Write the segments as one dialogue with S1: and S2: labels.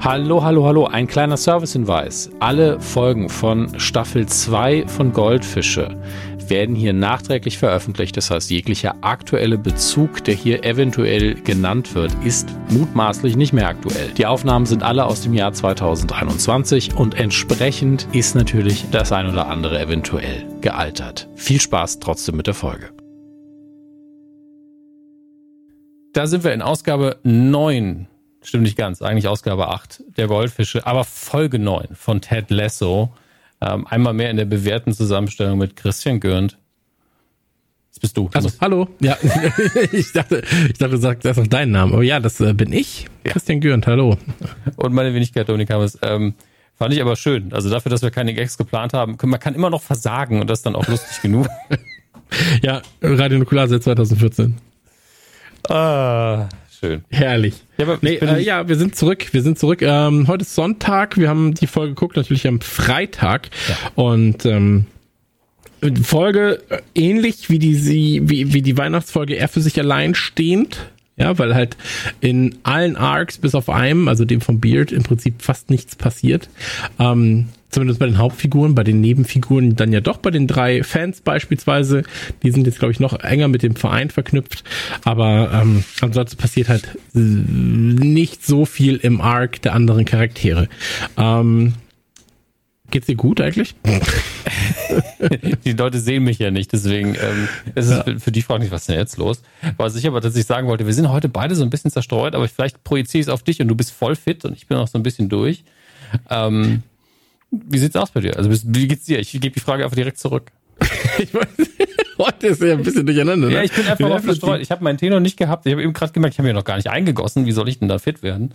S1: Hallo, hallo, hallo. Ein kleiner Servicehinweis. Alle Folgen von Staffel 2 von Goldfische werden hier nachträglich veröffentlicht. Das heißt, jeglicher aktuelle Bezug, der hier eventuell genannt wird, ist mutmaßlich nicht mehr aktuell. Die Aufnahmen sind alle aus dem Jahr 2021 und entsprechend ist natürlich das ein oder andere eventuell gealtert. Viel Spaß trotzdem mit der Folge. Da sind wir in Ausgabe 9 stimmt nicht ganz, eigentlich Ausgabe 8 der Goldfische, aber Folge 9 von Ted Lasso. Ähm, einmal mehr in der bewährten Zusammenstellung mit Christian Gürnt. Das bist du.
S2: Also, hallo. Ja, ich dachte, ich dachte, du sagst auf deinen Namen. Aber ja, das äh, bin ich. Ja. Christian Gürnt, hallo.
S1: Und meine Wenigkeit, Dominik Hammes. Ähm, fand ich aber schön. Also dafür, dass wir keine Gags geplant haben, man kann immer noch versagen und das ist dann auch lustig genug.
S2: ja, Radio Nukular seit 2014.
S1: Ah, schön.
S2: Herrlich. Ja, nee, äh, ja, wir sind zurück. Wir sind zurück. Ähm, heute ist Sonntag. Wir haben die Folge geguckt, natürlich am Freitag. Ja. Und ähm, Folge äh, ähnlich wie die, wie, wie die Weihnachtsfolge eher für sich allein stehend. Ja, weil halt in allen Arcs bis auf einem, also dem vom Beard, im Prinzip fast nichts passiert. Ähm, zumindest bei den Hauptfiguren, bei den Nebenfiguren dann ja doch bei den drei Fans beispielsweise. Die sind jetzt, glaube ich, noch enger mit dem Verein verknüpft. Aber ähm, ansonsten passiert halt nicht so viel im Arc der anderen Charaktere. Ähm, Geht's dir gut eigentlich?
S1: die Leute sehen mich ja nicht, deswegen ähm, ist es ja. für die Frage nicht, was ist denn jetzt los? Was ich aber tatsächlich sagen wollte, wir sind heute beide so ein bisschen zerstreut, aber vielleicht projiziere ich es auf dich und du bist voll fit und ich bin auch so ein bisschen durch. Ähm, wie sieht's aus bei dir? Also wie geht's dir? Ich gebe die Frage einfach direkt zurück.
S2: ich weiß, heute ist ja ein bisschen durcheinander.
S1: Ne? Ja, ich bin einfach mal verstreut. Ich habe meinen Tee noch nicht gehabt. Ich habe eben gerade gemerkt, ich habe mir noch gar nicht eingegossen. Wie soll ich denn da fit werden?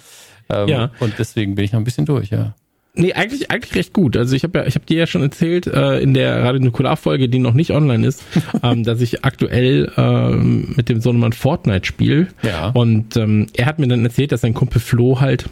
S1: Ähm, ja. Und deswegen bin ich noch ein bisschen durch, ja.
S2: Nee, eigentlich eigentlich recht gut. Also ich habe ja, ich habe dir ja schon erzählt äh, in der Radio Nukular Folge, die noch nicht online ist, ähm, dass ich aktuell ähm, mit dem Sohnemann Fortnite spiele. Ja. Und ähm, er hat mir dann erzählt, dass sein Kumpel Flo halt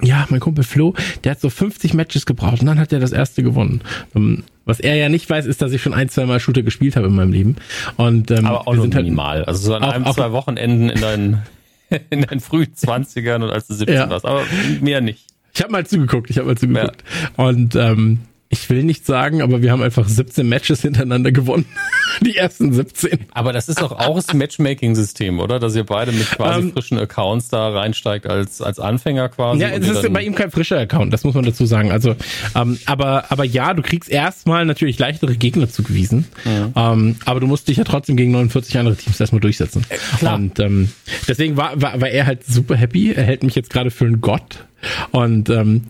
S2: ja, mein Kumpel Flo, der hat so 50 Matches gebraucht und dann hat er das erste gewonnen. Ähm, was er ja nicht weiß, ist, dass ich schon ein, zwei Mal Shooter gespielt habe in meinem Leben. Und,
S1: ähm, Aber auch wir sind halt minimal. Halt also so an einem, zwei Wochenenden in deinen, in deinen frühen Zwanzigern und als du 17 ja. warst. Aber mehr nicht.
S2: Ich habe mal zugeguckt, ich habe mal zugeguckt. Ja. Und ähm, ich will nicht sagen, aber wir haben einfach 17 Matches hintereinander gewonnen. Die ersten 17.
S1: Aber das ist doch auch das Matchmaking-System, oder? Dass ihr beide mit quasi um, ähm, frischen Accounts da reinsteigt als, als Anfänger quasi.
S2: Ja, es ist bei ihm kein frischer Account, das muss man dazu sagen. Also, ähm, aber, aber ja, du kriegst erstmal natürlich leichtere Gegner zugewiesen. Mhm. Ähm, aber du musst dich ja trotzdem gegen 49 andere Teams erstmal durchsetzen. Äh, klar. Und ähm, deswegen war, war, war er halt super happy. Er hält mich jetzt gerade für einen Gott. Und ähm,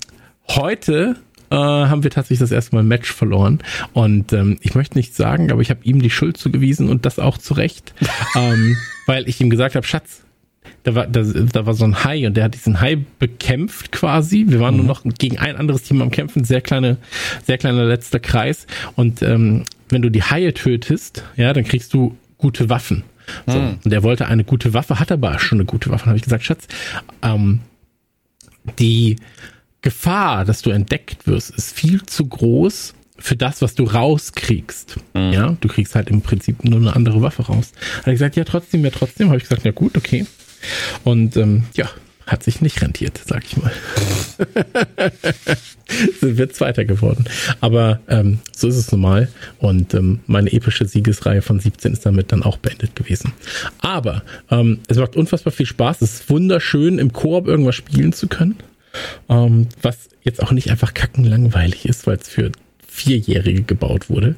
S2: heute äh, haben wir tatsächlich das erste Mal ein Match verloren. Und ähm, ich möchte nicht sagen, aber ich habe ihm die Schuld zugewiesen und das auch zu Recht, ähm, weil ich ihm gesagt habe, Schatz, da war, da, da war so ein Hai und der hat diesen Hai bekämpft quasi. Wir waren mhm. nur noch gegen ein anderes Team am Kämpfen, sehr kleine, sehr kleiner letzter Kreis. Und ähm, wenn du die Haie tötest, ja, dann kriegst du gute Waffen. So. Mhm. Und er wollte eine gute Waffe, hat aber schon eine gute Waffe. Habe ich gesagt, Schatz, ähm, die Gefahr, dass du entdeckt wirst, ist viel zu groß für das, was du rauskriegst. Mhm. Ja, du kriegst halt im Prinzip nur eine andere Waffe raus. Hat er gesagt, ja, trotzdem, ja, trotzdem. Habe ich gesagt, ja gut, okay. Und ähm, ja, hat sich nicht rentiert, sag ich mal. Sind wir Zweiter geworden. Aber ähm, so ist es normal. Und ähm, meine epische Siegesreihe von 17 ist damit dann auch beendet gewesen. Aber ähm, es macht unfassbar viel Spaß. Es ist wunderschön, im Koop irgendwas spielen zu können. Ähm, was jetzt auch nicht einfach kackenlangweilig ist, weil es für Vierjährige gebaut wurde.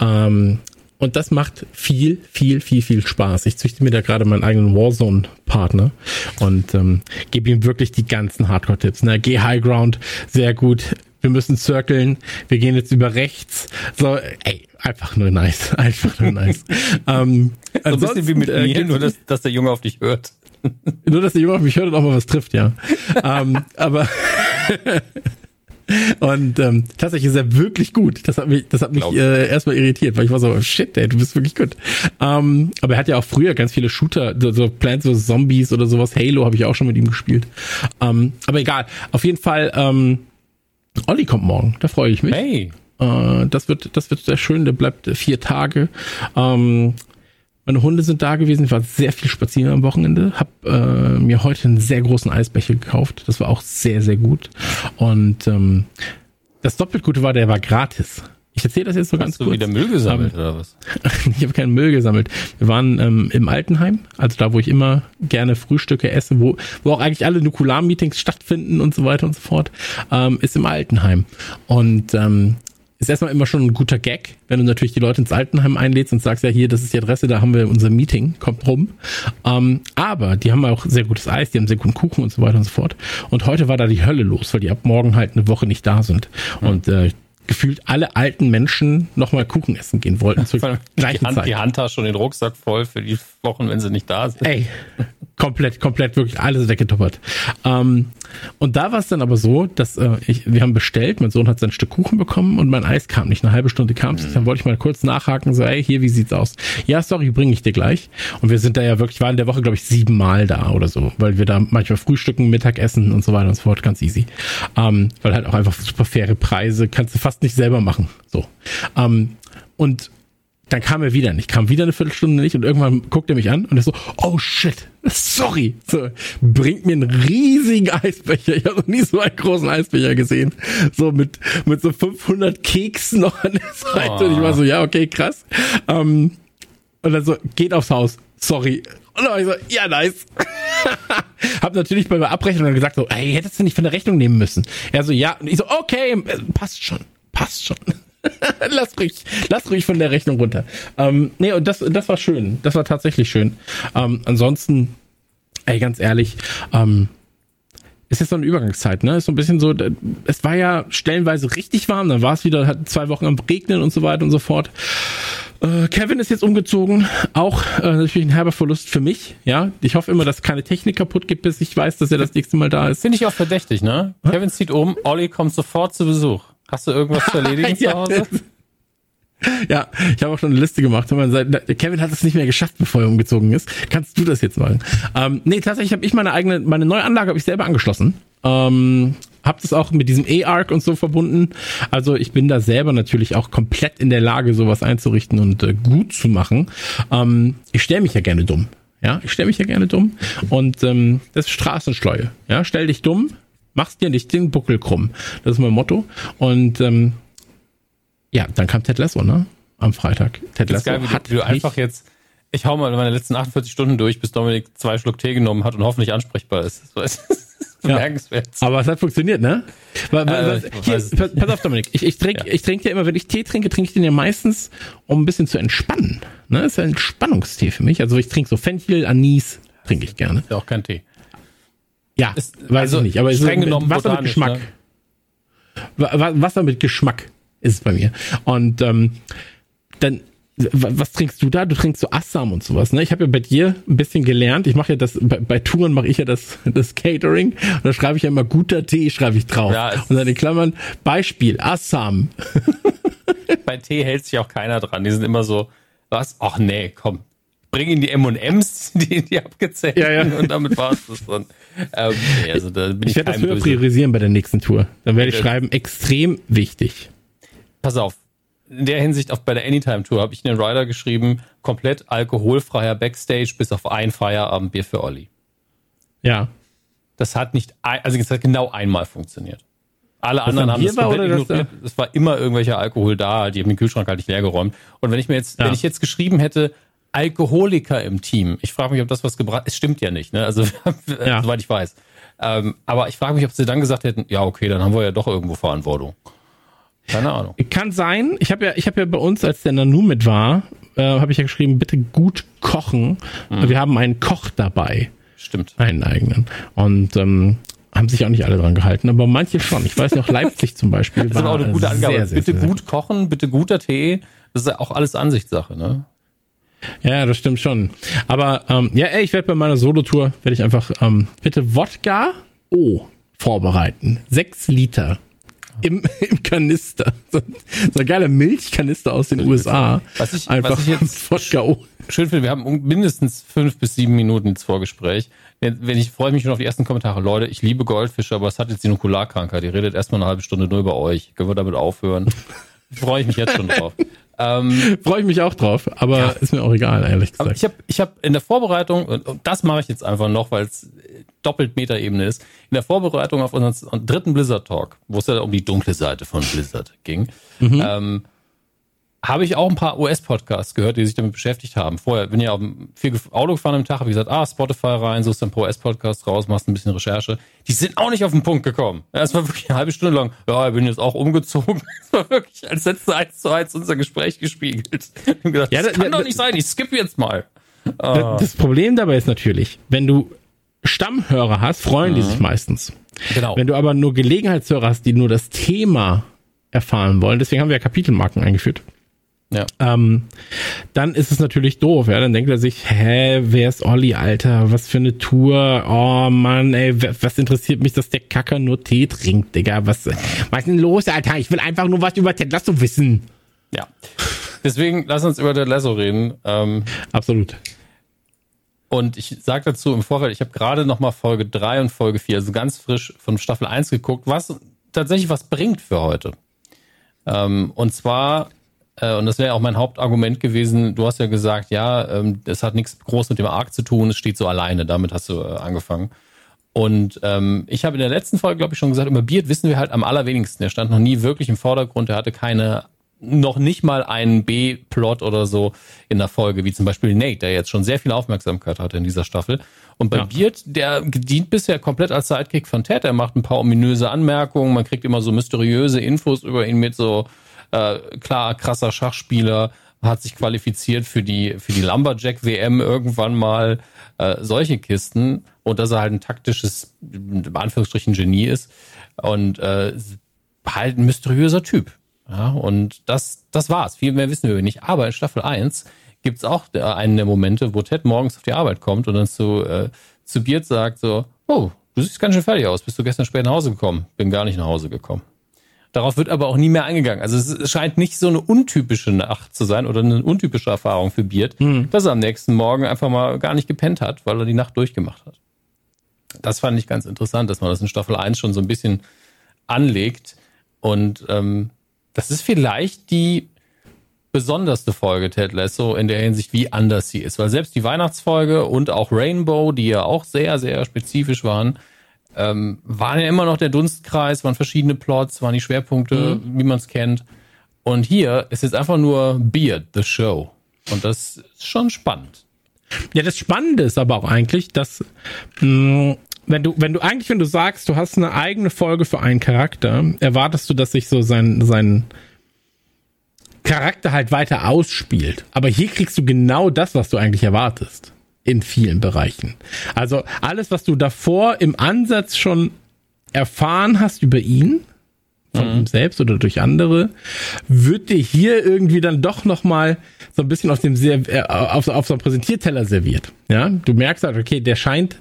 S2: Ähm, und das macht viel, viel, viel, viel Spaß. Ich züchte mir da gerade meinen eigenen Warzone-Partner und ähm, gebe ihm wirklich die ganzen Hardcore-Tipps. Ne? Geh High Ground, sehr gut. Wir müssen circlen. Wir gehen jetzt über rechts. So, ey, einfach nur nice. Einfach nur nice.
S1: ähm, so ein bisschen wie mit äh, mir, nur dass, dass der Junge auf dich hört.
S2: Nur, dass der Junge auf mich hört und auch mal was trifft, ja. ähm, aber und ähm, tatsächlich ist er wirklich gut. Das hat mich, das hat mich äh, erstmal irritiert, weil ich war so, shit, ey, du bist wirklich gut. Ähm, aber er hat ja auch früher ganz viele Shooter, so, so Plants vs. Zombies oder sowas. Halo habe ich auch schon mit ihm gespielt. Ähm, aber egal. Auf jeden Fall, ähm, Olli kommt morgen. Da freue ich mich.
S1: Hey.
S2: Äh, das wird, das wird sehr schön. Der bleibt vier Tage. Ähm, Meine Hunde sind da gewesen. Ich war sehr viel spazieren am Wochenende. Hab äh, mir heute einen sehr großen Eisbecher gekauft. Das war auch sehr, sehr gut. Und ähm, das doppelt Gute war, der war gratis. Ich erzähle das jetzt so
S1: Hast
S2: ganz
S1: du
S2: kurz.
S1: wieder Müll gesammelt
S2: Ähm,
S1: oder was?
S2: ich habe keinen Müll gesammelt. Wir waren ähm, im Altenheim, also da, wo ich immer gerne Frühstücke esse, wo, wo auch eigentlich alle Nukular-Meetings stattfinden und so weiter und so fort, ähm, ist im Altenheim. Und ähm, ist erstmal immer schon ein guter Gag, wenn du natürlich die Leute ins Altenheim einlädst und sagst, ja hier, das ist die Adresse, da haben wir unser Meeting, kommt rum. Ähm, aber die haben auch sehr gutes Eis, die haben sehr guten Kuchen und so weiter und so fort. Und heute war da die Hölle los, weil die ab morgen halt eine Woche nicht da sind. Und äh, gefühlt alle alten Menschen nochmal Kuchen essen gehen wollten zur gleichen
S1: die, Hand,
S2: Zeit.
S1: die Handtasche und den Rucksack voll für die Wochen, wenn sie nicht da sind.
S2: Ey, komplett, komplett, wirklich alles weggetoppert. Ähm, und da war es dann aber so, dass äh, ich, wir haben bestellt, mein Sohn hat sein Stück Kuchen bekommen und mein Eis kam nicht. Eine halbe Stunde kam es. Dann wollte ich mal kurz nachhaken, so, ey, hier, wie sieht's aus? Ja, sorry, bringe ich dir gleich. Und wir sind da ja wirklich, waren in der Woche, glaube ich, sieben Mal da oder so, weil wir da manchmal frühstücken, Mittagessen und so weiter und so fort, ganz easy. Ähm, weil halt auch einfach super faire Preise, kannst du fast nicht selber machen. So. Ähm, und dann kam er wieder nicht, kam wieder eine Viertelstunde nicht und irgendwann guckt er mich an und ist so, oh shit, sorry, so, bringt mir einen riesigen Eisbecher. Ich habe noch nie so einen großen Eisbecher gesehen. So mit, mit so 500 Keksen noch an der Seite. Und ich war so, ja, okay, krass. Ähm, und dann so, geht aufs Haus, sorry. Und dann war ich so, ja, nice. hab natürlich bei der Abrechnung dann gesagt so, ey, hättest du nicht von der Rechnung nehmen müssen. Er so, ja. Und ich so, okay, äh, passt schon, passt schon. lass ruhig, lass ruhig von der Rechnung runter. Ähm, nee, und das, das war schön. Das war tatsächlich schön. Ähm, ansonsten, ey, ganz ehrlich, ähm, ist jetzt so eine Übergangszeit, ne? Ist so ein bisschen so, es war ja stellenweise richtig warm, dann war es wieder, hat zwei Wochen am Regnen und so weiter und so fort. Äh, Kevin ist jetzt umgezogen, auch äh, natürlich ein herber Verlust für mich, ja. Ich hoffe immer, dass keine Technik kaputt geht, bis ich weiß, dass er das nächste Mal da ist.
S1: Finde ich auch verdächtig, ne? Kevin zieht um, Olli kommt sofort zu Besuch. Hast du irgendwas zu erledigen zu
S2: Ja.
S1: Hause?
S2: Ja, ich habe auch schon eine Liste gemacht. Kevin hat es nicht mehr geschafft, bevor er umgezogen ist. Kannst du das jetzt machen? Ähm, nee, tatsächlich habe ich meine eigene, meine neue Anlage habe ich selber angeschlossen. Ähm, hab das auch mit diesem E-Arc und so verbunden. Also ich bin da selber natürlich auch komplett in der Lage, sowas einzurichten und äh, gut zu machen. Ähm, ich stelle mich ja gerne dumm. Ja, ich stelle mich ja gerne dumm. Und ähm, das ist Straßenschleue. Ja, stell dich dumm, machst dir nicht den Buckel krumm. Das ist mein Motto. Und ähm, ja, dann kam Ted Lasso, ne? Am Freitag. Ted
S1: Das ist
S2: Lasso
S1: geil,
S2: hat
S1: du, du einfach jetzt, ich hau mal meine letzten 48 Stunden durch, bis Dominik zwei Schluck Tee genommen hat und hoffentlich ansprechbar ist. Das ist
S2: Ja.
S1: bemerkenswert.
S2: Aber es hat funktioniert, ne? Weil, weil,
S1: Äh,
S2: hier, pass, pass auf, Dominik. Ich, ich trinke
S1: Ja.
S2: ich trinke ja immer, wenn ich Tee trinke, trinke ich den ja meistens, um ein bisschen zu entspannen. Ne? Das ist ja ein Entspannungstee für mich. Also ich trinke so Fenchel, Anis, trinke ich gerne.
S1: Ist ja auch kein Tee.
S2: Ja,
S1: Ist-
S2: weiß
S1: also
S2: ich nicht. Aber es ist
S1: streng
S2: mit
S1: genommen
S2: Wasser mit Geschmack. Wa- Wasser mit Geschmack ist es bei mir. Und ähm, dann, wa- was trinkst du da? Du trinkst so Assam und sowas, ne? Ich habe ja bei dir ein bisschen gelernt. Ich mache ja das, bei, bei Touren mache ich ja das, das Catering. Und da schreibe ich ja immer guter Tee, schreibe ich drauf.
S1: Ja,
S2: und dann in Klammern, Beispiel, Assam.
S1: Bei Tee hält sich auch keiner dran. Die sind immer so, was? Ach nee, komm. Bring in die M&M's, die, die abgezählt
S2: Ja, ja.
S1: und damit war's das dann. Ähm, nee, also da bin ich,
S2: Ich werde das höher
S1: böse.
S2: priorisieren bei der nächsten Tour. Dann werde ich schreiben, extrem wichtig.
S1: Pass auf. In der Hinsicht, auf bei der Anytime Tour habe ich in den Rider geschrieben, komplett alkoholfreier Backstage bis auf ein Feierabendbier für Olli.
S2: Ja.
S1: Das hat nicht, ein, also es hat genau einmal funktioniert. Alle anderen
S2: am
S1: haben das
S2: war
S1: komplett
S2: das
S1: ignoriert. Es war immer irgendwelcher Alkohol da, die haben den Kühlschrank halt nicht leer geräumt. Und wenn ich mir jetzt,
S2: Ja.
S1: wenn ich jetzt geschrieben hätte, Alkoholiker im Team, ich frage mich, ob das was gebracht, es stimmt ja nicht, ne? Also
S2: Ja.
S1: soweit ich weiß. Ähm, aber ich frage mich, ob sie dann gesagt hätten, ja okay, dann haben wir ja doch irgendwo Verantwortung. Keine Ahnung.
S2: Kann sein. Ich habe ja, ich habe ja bei uns, als der Nanu mit war, äh, habe ich ja geschrieben, bitte gut kochen.
S1: Mhm.
S2: Wir haben einen Koch dabei,
S1: Stimmt.
S2: einen eigenen. Und ähm, haben sich auch nicht alle dran gehalten, aber manche schon. Ich weiß noch, Leipzig zum Beispiel
S1: Das ist aber auch eine gute Angabe.
S2: Sehr, sehr,
S1: bitte
S2: sehr,
S1: gut kochen, bitte guter Tee. Das ist ja auch alles Ansichtssache, ne?
S2: Ja, das stimmt schon. Aber ähm, ja, ey, ich werde bei meiner Solo-Tour, werde ich einfach ähm, bitte Wodka O vorbereiten. Sechs Liter. Im, im Kanister. So, so ein geiler Milchkanister aus den USA.
S1: Was ich-
S2: einfach
S1: was ich jetzt-
S2: Wodka O.
S1: Schön finde, wir haben mindestens fünf bis sieben Minuten ins Vorgespräch. Wenn wenn ich freue mich schon auf die ersten Kommentare. Leute, ich liebe Goldfische, aber es hat jetzt die Nukularkrankheit. Die redet erstmal eine halbe Stunde nur über euch. Können wir damit aufhören? Freue ich mich jetzt schon drauf.
S2: Ähm, Freue ich mich auch drauf, aber ja. ist mir auch egal, ehrlich gesagt. Aber
S1: ich habe ich hab in der Vorbereitung, und das mache ich jetzt einfach noch, weil es doppelt Metaebene ist, in der Vorbereitung auf unseren dritten Blizzard Talk, wo es ja um die dunkle Seite von Blizzard ging, mhm. ähm, habe ich auch ein paar US-Podcasts gehört, die sich damit beschäftigt haben. Vorher bin ich ja viel Auto gefahren am Tag, habe gesagt, ah, Spotify rein, suchst ein paar US-Podcasts raus, machst ein bisschen Recherche. Die sind auch nicht auf den Punkt gekommen. Es war wirklich eine halbe Stunde lang, ja, ich bin jetzt auch umgezogen. Es war wirklich, als hättest eins zu eins unser Gespräch gespiegelt. Ich gedacht, ja, das, das kann doch nicht sein, ich skippe jetzt mal.
S2: Ah. Das Problem dabei ist natürlich, wenn du Stammhörer hast, freuen mhm. die sich meistens. Genau. Wenn du aber nur Gelegenheitshörer hast, die nur das Thema erfahren wollen, deswegen haben wir ja Kapitelmarken eingeführt ja. Ähm, dann ist es natürlich doof, ja. Dann denkt er sich, hä, wer ist Olli, Alter? Was für eine Tour? Oh Mann, ey, was interessiert mich, dass der Kacker nur Tee trinkt, Digga? Was, was ist denn los, Alter? Ich will einfach nur was über Ted Lasso wissen.
S1: Ja. Deswegen lass uns über Ted Lasso reden. Ähm,
S2: Absolut.
S1: Und ich sage dazu im Vorfeld, ich habe gerade noch mal Folge 3 und Folge 4, also ganz frisch von Staffel 1 geguckt, was tatsächlich was bringt für heute. Ähm, und zwar und das wäre auch mein Hauptargument gewesen. Du hast ja gesagt, ja, ähm, das hat nichts groß mit dem Arc zu tun, es steht so alleine. Damit hast du äh, angefangen. Und ähm, ich habe in der letzten Folge, glaube ich, schon gesagt, über Beard wissen wir halt am allerwenigsten. Er stand noch nie wirklich im Vordergrund. Er hatte keine, noch nicht mal einen B-Plot oder so in der Folge, wie zum Beispiel Nate, der jetzt schon sehr viel Aufmerksamkeit hatte in dieser Staffel. Und bei ja. Beard, der dient bisher komplett als Sidekick von Ted. Er macht ein paar ominöse Anmerkungen. Man kriegt immer so mysteriöse Infos über ihn mit so äh, klar, krasser Schachspieler, hat sich qualifiziert für die, für die Lumberjack WM irgendwann mal, äh, solche Kisten und dass er halt ein taktisches, in Anführungsstrichen Genie ist und äh, halt ein mysteriöser Typ. Ja, und das, das war's. Viel mehr wissen wir nicht. Aber in Staffel 1 gibt's auch einen der Momente, wo Ted morgens auf die Arbeit kommt und dann zu, äh, zu Beard sagt so, oh, du siehst ganz schön fertig aus. Bist du gestern spät nach Hause gekommen? Bin gar nicht nach Hause gekommen. Darauf wird aber auch nie mehr eingegangen. Also es scheint nicht so eine untypische Nacht zu sein oder eine untypische Erfahrung für Beard, hm. dass er am nächsten Morgen einfach mal gar nicht gepennt hat, weil er die Nacht durchgemacht hat. Das fand ich ganz interessant, dass man das in Staffel 1 schon so ein bisschen anlegt. Und ähm, das ist vielleicht die besonderste Folge Ted Lasso in der Hinsicht, wie anders sie ist. Weil selbst die Weihnachtsfolge und auch Rainbow, die ja auch sehr, sehr spezifisch waren, ähm, waren ja immer noch der Dunstkreis, waren verschiedene Plots, waren die Schwerpunkte, mhm. wie man es kennt. Und hier ist jetzt einfach nur Beard, the Show. Und das ist schon spannend.
S2: Ja, das Spannende ist aber auch eigentlich, dass mh, mm, wenn du, wenn du eigentlich, wenn du sagst, du hast eine eigene Folge für einen Charakter, erwartest du, dass sich so sein, sein Charakter halt weiter ausspielt. Aber hier kriegst du genau das, was du eigentlich erwartest in vielen Bereichen. Also alles, was du davor im Ansatz schon erfahren hast über ihn, von mhm. ihm selbst oder durch andere, wird dir hier irgendwie dann doch nochmal so ein bisschen auf dem sehr, äh, auf, auf so einem Präsentierteller serviert. Ja, du merkst halt, okay, der scheint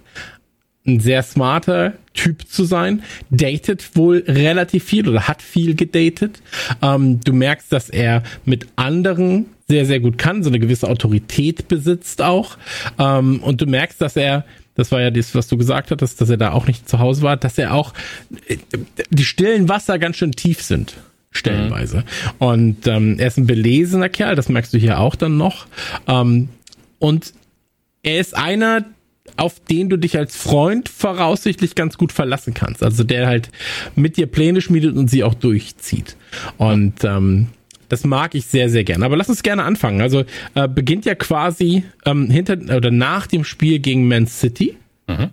S2: ein sehr smarter Typ zu sein, datet wohl relativ viel oder hat viel gedatet. Ähm, du merkst, dass er mit anderen sehr, sehr gut kann, so eine gewisse Autorität besitzt auch. Ähm, und du merkst, dass er, das war ja das, was du gesagt hattest, dass er da auch nicht zu Hause war, dass er auch äh, die stillen Wasser ganz schön tief sind stellenweise. Mhm. Und ähm, er ist ein belesener Kerl, das merkst du hier auch dann noch. Ähm, und er ist einer, auf den du dich als Freund voraussichtlich ganz gut verlassen kannst. Also der halt mit dir Pläne schmiedet und sie auch durchzieht. Und ähm, das mag ich sehr, sehr gerne. Aber lass uns gerne anfangen. Also äh, beginnt ja quasi ähm, hinter oder nach dem Spiel gegen Man City. Mhm.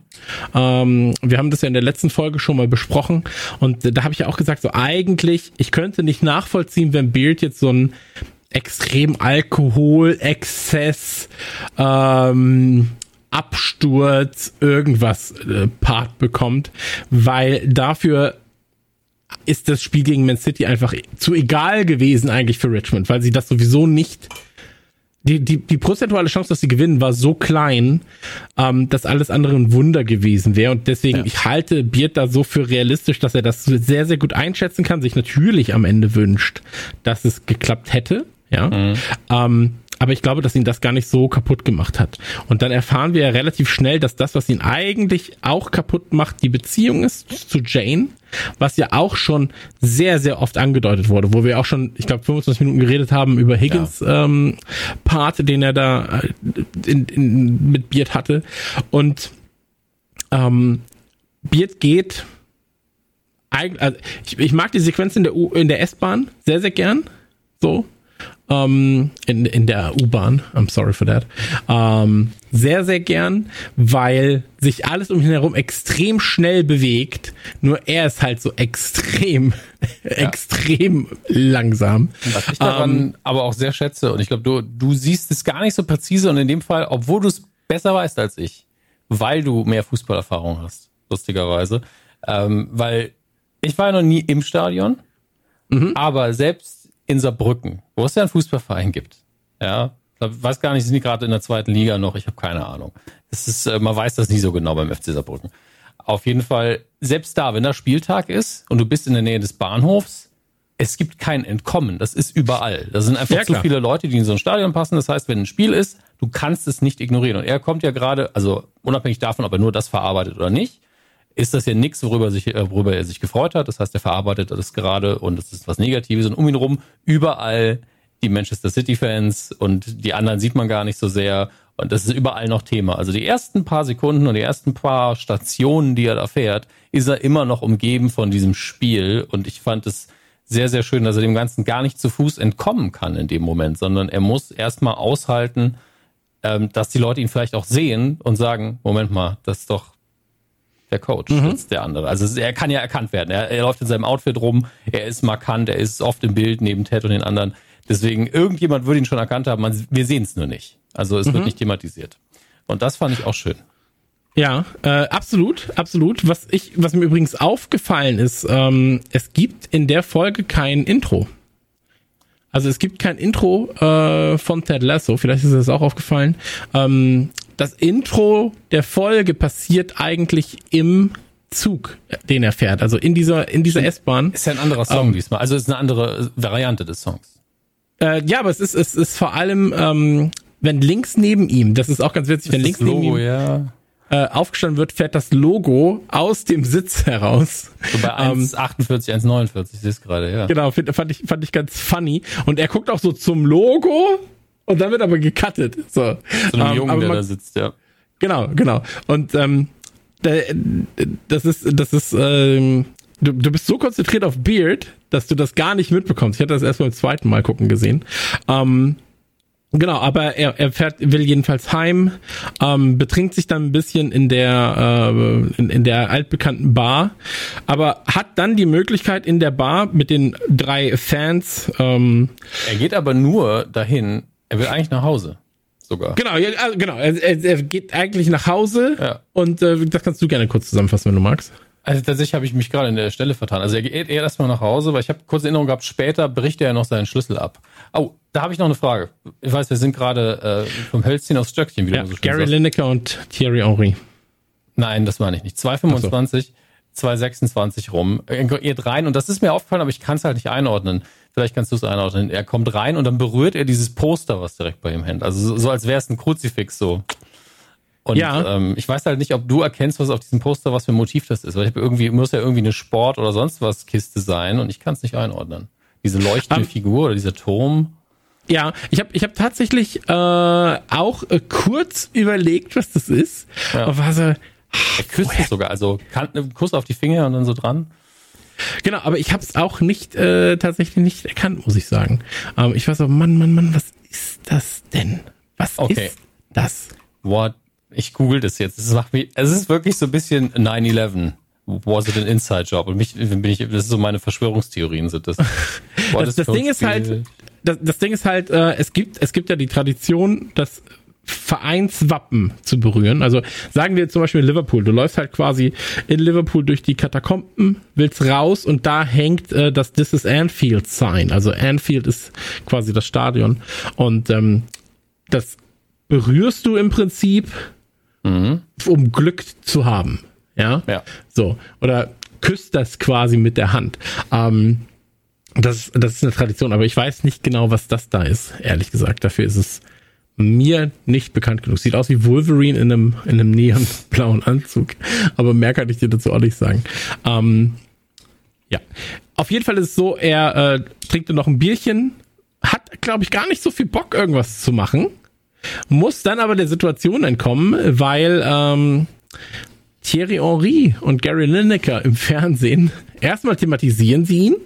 S2: Ähm, wir haben das ja in der letzten Folge schon mal besprochen und da habe ich ja auch gesagt, so eigentlich, ich könnte nicht nachvollziehen, wenn Beard jetzt so ein extrem Alkoholexzess, ähm, Absturz, irgendwas äh, Part bekommt, weil dafür ist das Spiel gegen Man City einfach zu egal gewesen eigentlich für Richmond, weil sie das sowieso nicht die, die, die prozentuale Chance, dass sie gewinnen, war so klein, ähm, dass alles andere ein Wunder gewesen wäre. Und deswegen, ja. ich halte Beard da so für realistisch, dass er das sehr, sehr gut einschätzen kann, sich natürlich am Ende wünscht, dass es geklappt hätte. Ja. Mhm. Ähm, aber ich glaube, dass ihn das gar nicht so kaputt gemacht hat. Und dann erfahren wir ja relativ schnell, dass das, was ihn eigentlich auch kaputt macht, die Beziehung ist zu Jane, was ja auch schon sehr, sehr oft angedeutet wurde, wo wir auch schon, ich glaube, 25 Minuten geredet haben über Higgins ja. ähm, Part, den er da äh, in, in, mit Beard hatte. Und ähm, Beard geht also ich, ich mag die Sequenz in der U, in der S-Bahn sehr, sehr gern. So. Ähm, in, in der U-Bahn. I'm sorry for that. Ähm, sehr, sehr gern, weil sich alles um ihn herum extrem schnell bewegt. Nur er ist halt so extrem, ja. extrem langsam.
S1: Was ich daran ähm, aber auch sehr schätze, und ich glaube, du, du siehst es gar nicht so präzise und in dem Fall, obwohl du es besser weißt als ich, weil du mehr Fußballerfahrung hast, lustigerweise. Ähm, weil ich war ja noch nie im Stadion, mhm. aber selbst in Saarbrücken, wo es ja einen Fußballverein gibt, ja, ich weiß gar nicht, sind die gerade in der zweiten Liga noch, ich habe keine Ahnung. Das ist, äh, man weiß das nie so genau beim FC Saarbrücken. Auf jeden Fall, selbst da, wenn da Spieltag ist und du bist in der Nähe des Bahnhofs, es gibt kein Entkommen. Das ist überall. Da sind einfach ja, zu viele Leute, die in so ein Stadion passen. Das heißt, wenn ein Spiel ist, du kannst es nicht ignorieren. Und er kommt ja gerade, also unabhängig davon, ob er nur das verarbeitet oder nicht, ist das ja nichts, worüber, sich, äh, worüber er sich gefreut hat. Das heißt, er verarbeitet das gerade und es ist was Negatives. Und um ihn rum überall die Manchester City-Fans und die anderen sieht man gar nicht so sehr. Und das ist überall noch Thema. Also die ersten paar Sekunden und die ersten paar Stationen, die er da fährt, ist er immer noch umgeben von diesem Spiel. Und ich fand es sehr, sehr schön, dass er dem Ganzen gar nicht zu Fuß entkommen kann in dem Moment, sondern er muss erstmal aushalten, ähm, dass die Leute ihn vielleicht auch sehen und sagen, Moment mal, das ist doch der Coach, mhm. ist der andere. Also er kann ja erkannt werden. Er, er läuft in seinem Outfit rum, er ist markant, er ist oft im Bild neben Ted und den anderen. Deswegen, irgendjemand würde ihn schon erkannt haben, man, wir sehen es nur nicht. Also es mhm. wird nicht thematisiert. Und das fand ich auch schön.
S2: Ja, äh, absolut, absolut. Was ich, was mir übrigens aufgefallen ist, ähm, es gibt in der Folge kein Intro. Also es gibt kein Intro äh, von Ted Lasso, vielleicht ist das auch aufgefallen. Ähm, das Intro der Folge passiert eigentlich im Zug, den er fährt, also in dieser in dieser S-Bahn.
S1: Ist ja ein anderer Song ähm, diesmal, also ist eine andere Variante des Songs.
S2: Äh, ja, aber es ist es ist vor allem ähm, wenn links neben ihm, das ist auch ganz witzig, wenn links Logo, neben ihm ja. äh, aufgestanden wird, fährt das Logo aus dem Sitz heraus.
S1: So bei 1,48, ähm, 1,49, siehst gerade, ja.
S2: Genau, find, fand ich fand ich ganz funny und er guckt auch so zum Logo und dann wird aber gecuttet. So,
S1: so ein ähm, Jungen, der man, da sitzt, ja.
S2: Genau, genau. Und ähm, das ist, das ist, ähm, du, du bist so konzentriert auf Beard, dass du das gar nicht mitbekommst. Ich hatte das erst beim zweiten Mal gucken gesehen. Ähm, Genau, aber er, er fährt, will jedenfalls heim, ähm, betrinkt sich dann ein bisschen in der äh, in, in der altbekannten Bar, aber hat dann die Möglichkeit in der Bar mit den drei Fans. Ähm,
S1: er geht aber nur dahin, er will eigentlich nach Hause. Sogar.
S2: Genau, ja, also genau. Er, er, geht eigentlich nach Hause ja. und äh, das kannst du gerne kurz zusammenfassen, wenn du magst.
S1: Also tatsächlich habe ich mich gerade in der Stelle vertan. Also er geht eher erstmal nach Hause, weil ich habe kurze Erinnerung gehabt, später bricht er noch seinen Schlüssel ab. Oh, da habe ich noch eine Frage. Ich weiß, wir sind gerade äh, vom Hölzchen aufs Stöckchen
S2: wieder. Ja, so Gary sagt. Lineker und Thierry Henry.
S1: Nein, das meine ich nicht. 225, so. 226 rum. Er geht rein und das ist mir aufgefallen, aber ich kann es halt nicht einordnen. Vielleicht kannst du es einordnen. Er kommt rein und dann berührt er dieses Poster, was direkt bei ihm hängt. Also so, so als wäre es ein Kruzifix so. Und ja. ähm, ich weiß halt nicht, ob du erkennst, was auf diesem Poster, was für ein Motiv das ist. Weil ich irgendwie, muss ja irgendwie eine Sport- oder sonst was Kiste sein und ich kann es nicht einordnen. Diese leuchtende um, ähm, Figur oder dieser Turm.
S2: Ja, ich habe ich hab tatsächlich äh, auch äh, kurz überlegt, was das ist. Ja. Und war so, er
S1: küsst es sogar, also kann, einen Kuss auf die Finger und dann so dran.
S2: Genau, aber ich habe es auch nicht äh, tatsächlich nicht erkannt, muss ich sagen. Ähm, ich war so, Mann, Mann, Mann, was ist das denn? Was okay. ist das?
S1: What? Ich google das jetzt. Es macht mich, es ist wirklich so ein bisschen 9-11. Was it an Inside Job? Und mich bin ich, das ist so meine Verschwörungstheorien sind das.
S2: das, das Ding ist halt, das, das Ding ist halt, äh, es gibt, es gibt ja die Tradition, dass Vereinswappen zu berühren. Also sagen wir zum Beispiel in Liverpool, du läufst halt quasi in Liverpool durch die Katakomben, willst raus und da hängt äh, das This is Anfield Sign. Also Anfield ist quasi das Stadion und ähm, das berührst du im Prinzip, mhm. um Glück zu haben. Ja? ja. So. Oder küsst das quasi mit der Hand. Ähm, Das, das ist eine Tradition, aber ich weiß nicht genau, was das da ist, ehrlich gesagt. Dafür ist es mir nicht bekannt genug. Sieht aus wie Wolverine in einem, in einem neonblauen Anzug. Aber mehr kann ich dir dazu auch nicht sagen. Ähm, ja. Auf jeden Fall ist es so, er äh, trinkt noch ein Bierchen, hat, glaube ich, gar nicht so viel Bock, irgendwas zu machen. Muss dann aber der Situation entkommen, weil ähm, Thierry Henry und Gary Lineker im Fernsehen erstmal thematisieren sie ihn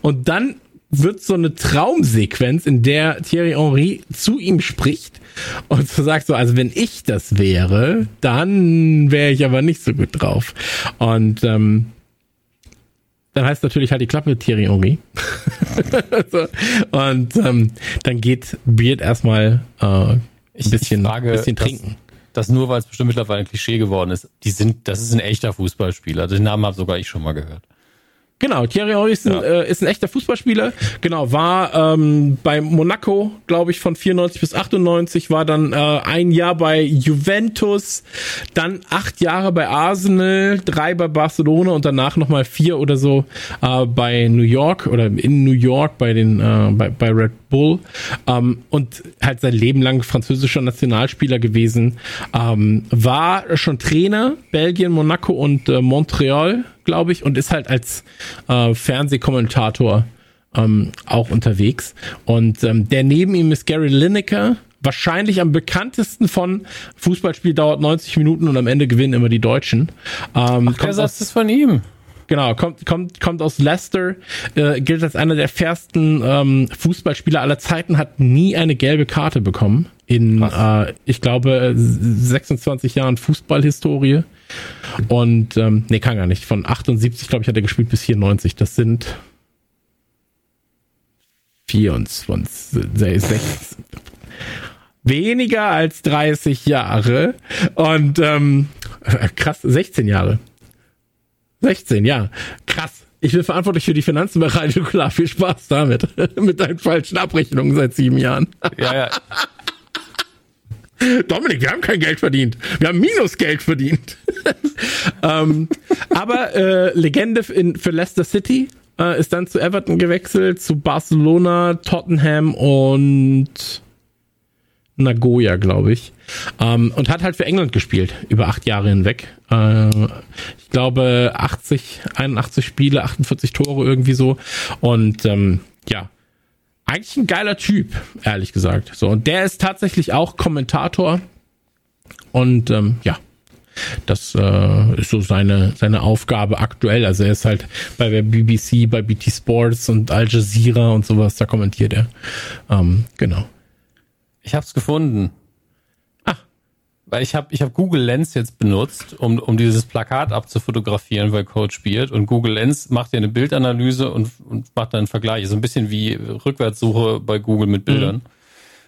S2: und dann wird so eine Traumsequenz, in der Thierry Henry zu ihm spricht und so sagt so, also wenn ich das wäre, dann wäre ich aber nicht so gut drauf. Und ähm, dann heißt natürlich halt die Klappe Thierry Henry. so, und ähm, dann geht Beard erstmal äh, ein bisschen, frage, bisschen trinken.
S1: Das, das nur, weil es bestimmt mittlerweile ein Klischee geworden ist. Die sind, das ist ein echter Fußballspieler. Den Namen habe sogar ich schon mal gehört.
S2: Genau, Thierry Henry ist ein, ja. äh, ist ein echter Fußballspieler. Genau, war ähm, bei Monaco, glaube ich, von 94 bis 98, war dann äh, ein Jahr bei Juventus, dann acht Jahre bei Arsenal, drei bei Barcelona und danach nochmal vier oder so äh, bei New York oder in New York bei den äh, bei, bei Red Bull ähm, und halt sein Leben lang französischer Nationalspieler gewesen. Ähm, war schon Trainer, Belgien, Monaco und äh, Montreal glaube ich, und ist halt als äh, Fernsehkommentator ähm, auch unterwegs. Und ähm, der neben ihm ist Gary Lineker, wahrscheinlich am bekanntesten von Fußballspiel dauert 90 Minuten und am Ende gewinnen immer die Deutschen.
S1: Ähm, Ach, der Satz ist von ihm.
S2: Genau, kommt, kommt, kommt aus Leicester, äh, gilt als einer der fairsten ähm, Fußballspieler aller Zeiten, hat nie eine gelbe Karte bekommen in, äh, ich glaube, 26 Jahren Fußballhistorie. Und ähm, nee, kann gar nicht. Von 78, glaube ich, hat er gespielt bis 94. Das sind 24, 16, weniger als 30 Jahre. Und ähm, krass, 16 Jahre. 16, ja. Krass. Ich bin verantwortlich für die Finanzen bei Radio Klar. Viel Spaß damit. Mit deinen falschen Abrechnungen seit sieben Jahren. Ja, ja. Dominik, wir haben kein Geld verdient. Wir haben Minusgeld verdient. ähm, aber äh, Legende in, für Leicester City äh, ist dann zu Everton gewechselt, zu Barcelona, Tottenham und Nagoya, glaube ich. Ähm, und hat halt für England gespielt, über acht Jahre hinweg. Äh, ich glaube 80, 81 Spiele, 48 Tore irgendwie so. Und ähm, ja, eigentlich ein geiler Typ, ehrlich gesagt. So, und der ist tatsächlich auch Kommentator. Und ähm, ja, das äh, ist so seine, seine Aufgabe aktuell. Also er ist halt bei der BBC, bei BT Sports und Al Jazeera und sowas, da kommentiert er. Ähm, genau.
S1: Ich hab's gefunden. Weil ich habe ich hab Google Lens jetzt benutzt, um, um dieses Plakat abzufotografieren, weil Code spielt. Und Google Lens macht dir eine Bildanalyse und, und macht dann einen Vergleich. So ein bisschen wie Rückwärtssuche bei Google mit Bildern. Mhm.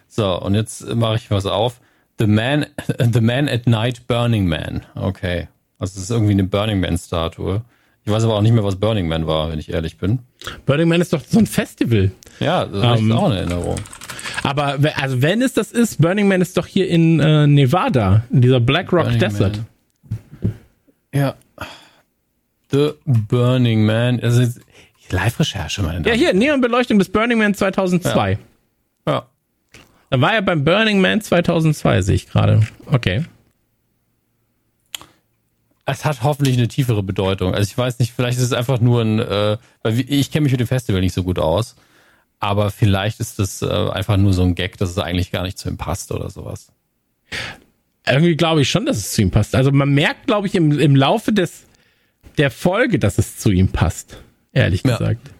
S1: So, und jetzt mache ich was auf. The Man, The Man at Night Burning Man. Okay. Also das ist irgendwie eine Burning Man-Statue. Ich weiß aber auch nicht mehr, was Burning Man war, wenn ich ehrlich bin.
S2: Burning Man ist doch so ein Festival.
S1: Ja, das ist um, auch eine Erinnerung.
S2: Aber also wenn es das ist, Burning Man ist doch hier in äh, Nevada, in dieser Black Rock Burning Desert.
S1: Man. Ja. The Burning Man. Also Live-Recherche, meine
S2: Damen. Ja, hier, Neonbeleuchtung des Burning Man 2002. Ja. ja. Da war er beim Burning Man 2002, sehe ich gerade. Okay.
S1: Es hat hoffentlich eine tiefere Bedeutung. Also ich weiß nicht, vielleicht ist es einfach nur ein, äh, weil ich kenne mich mit dem Festival nicht so gut aus. Aber vielleicht ist das äh, einfach nur so ein Gag, dass es eigentlich gar nicht zu ihm passt oder sowas.
S2: Irgendwie glaube ich schon, dass es zu ihm passt. Also man merkt, glaube ich, im, im Laufe des der Folge, dass es zu ihm passt. Ehrlich ja. gesagt.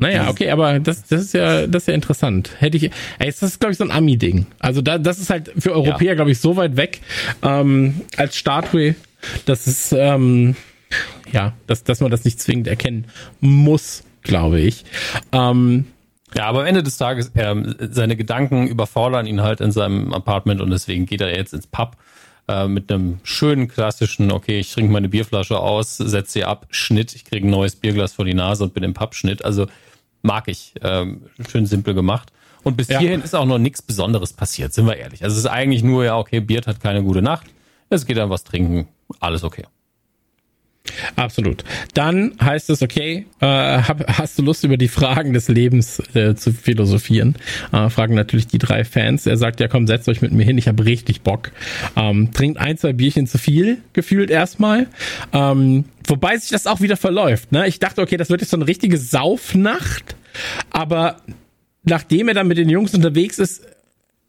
S2: Naja, okay, aber das, das ist ja, das ist ja interessant. Hätte ich, ey, das ist, glaube ich, so ein Ami-Ding. Also da, das ist halt für Europäer, ja. glaube ich, so weit weg ähm, als Statue, dass es, ähm, ja, dass, dass man das nicht zwingend erkennen muss glaube ich. Ähm,
S1: ja, aber am Ende des Tages, er, seine Gedanken überfordern ihn halt in seinem Apartment und deswegen geht er jetzt ins Pub äh, mit einem schönen klassischen, okay, ich trinke meine Bierflasche aus, setze sie ab, Schnitt, ich kriege ein neues Bierglas vor die Nase und bin im Pub Schnitt. Also mag ich. Ähm, schön simpel gemacht. Und bis ja. hierhin ist auch noch nichts Besonderes passiert, sind wir ehrlich. Also es ist eigentlich nur, ja, okay, Biert hat keine gute Nacht. Es geht dann was trinken, alles okay.
S2: Absolut. Dann heißt es, okay, äh, hab, hast du Lust über die Fragen des Lebens äh, zu philosophieren? Äh, fragen natürlich die drei Fans. Er sagt, ja komm, setzt euch mit mir hin, ich habe richtig Bock. Ähm, trinkt ein, zwei Bierchen zu viel, gefühlt erstmal. Ähm, wobei sich das auch wieder verläuft. Ne? Ich dachte, okay, das wird jetzt so eine richtige Saufnacht. Aber nachdem er dann mit den Jungs unterwegs ist,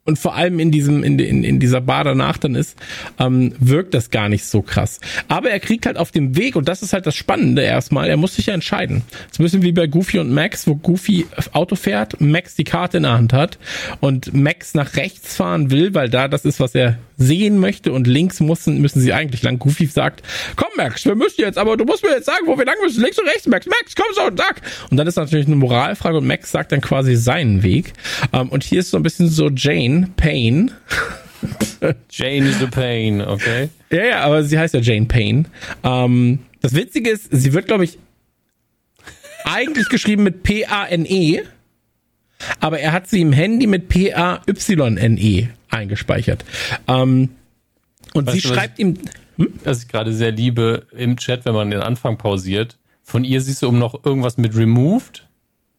S2: und vor allem in diesem in, in, in dieser Bar danach dann ist, ähm, wirkt das gar nicht so krass. Aber er kriegt halt auf dem Weg und das ist halt das Spannende erstmal. Er muss sich ja entscheiden. Es müssen wie bei Goofy und Max, wo Goofy Auto fährt, Max die Karte in der Hand hat und Max nach rechts fahren will, weil da das ist, was er sehen möchte und links müssen müssen sie eigentlich lang. Goofy sagt, komm Max, wir müssen jetzt, aber du musst mir jetzt sagen, wo wir lang müssen, links und rechts, Max, Max, komm so, sag. Und dann ist natürlich eine Moralfrage und Max sagt dann quasi seinen Weg. Ähm, und hier ist so ein bisschen so Jane Payne.
S1: Jane is a pain, okay.
S2: Ja, ja, aber sie heißt ja Jane Payne. Ähm, das Witzige ist, sie wird, glaube ich, eigentlich geschrieben mit P-A-N-E, aber er hat sie im Handy mit P-A-Y-N-E eingespeichert. Ähm, und weißt sie du, schreibt ihm.
S1: Hm? Was ich gerade sehr liebe im Chat, wenn man den Anfang pausiert. Von ihr siehst du um noch irgendwas mit removed.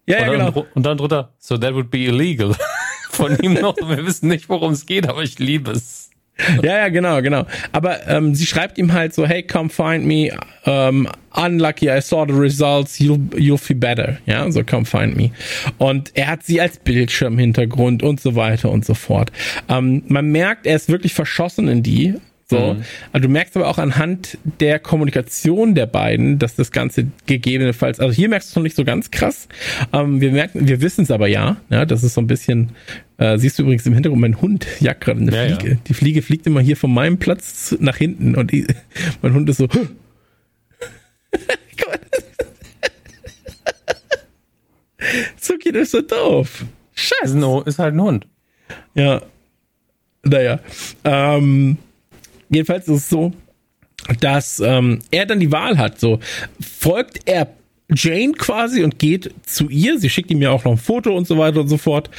S2: Ja, ja, genau.
S1: Und dann drunter, so that would be illegal. von ihm noch. Wir wissen nicht, worum es geht, aber ich liebe es.
S2: Ja, ja, genau, genau. Aber ähm, sie schreibt ihm halt so, hey, come find me. Um, unlucky, I saw the results. You'll, you'll feel better. Ja, so come find me. Und er hat sie als Bildschirmhintergrund und so weiter und so fort. Ähm, man merkt, er ist wirklich verschossen in die so. Mhm. Also du merkst aber auch anhand der Kommunikation der beiden, dass das Ganze gegebenenfalls, also hier merkst du es noch nicht so ganz krass. Ähm, wir merken, wir wissen es aber ja, ja, das ist so ein bisschen, äh, siehst du übrigens im Hintergrund, mein Hund jagt gerade eine ja, Fliege. Ja. Die Fliege fliegt immer hier von meinem Platz nach hinten und die, mein Hund ist so, Zuki, das ist so doof.
S1: Scheiße. Ist, ist halt ein Hund.
S2: Ja. Naja. Ähm, jedenfalls ist es so, dass ähm, er dann die Wahl hat. So folgt er Jane quasi und geht zu ihr. Sie schickt ihm ja auch noch ein Foto und so weiter und so fort.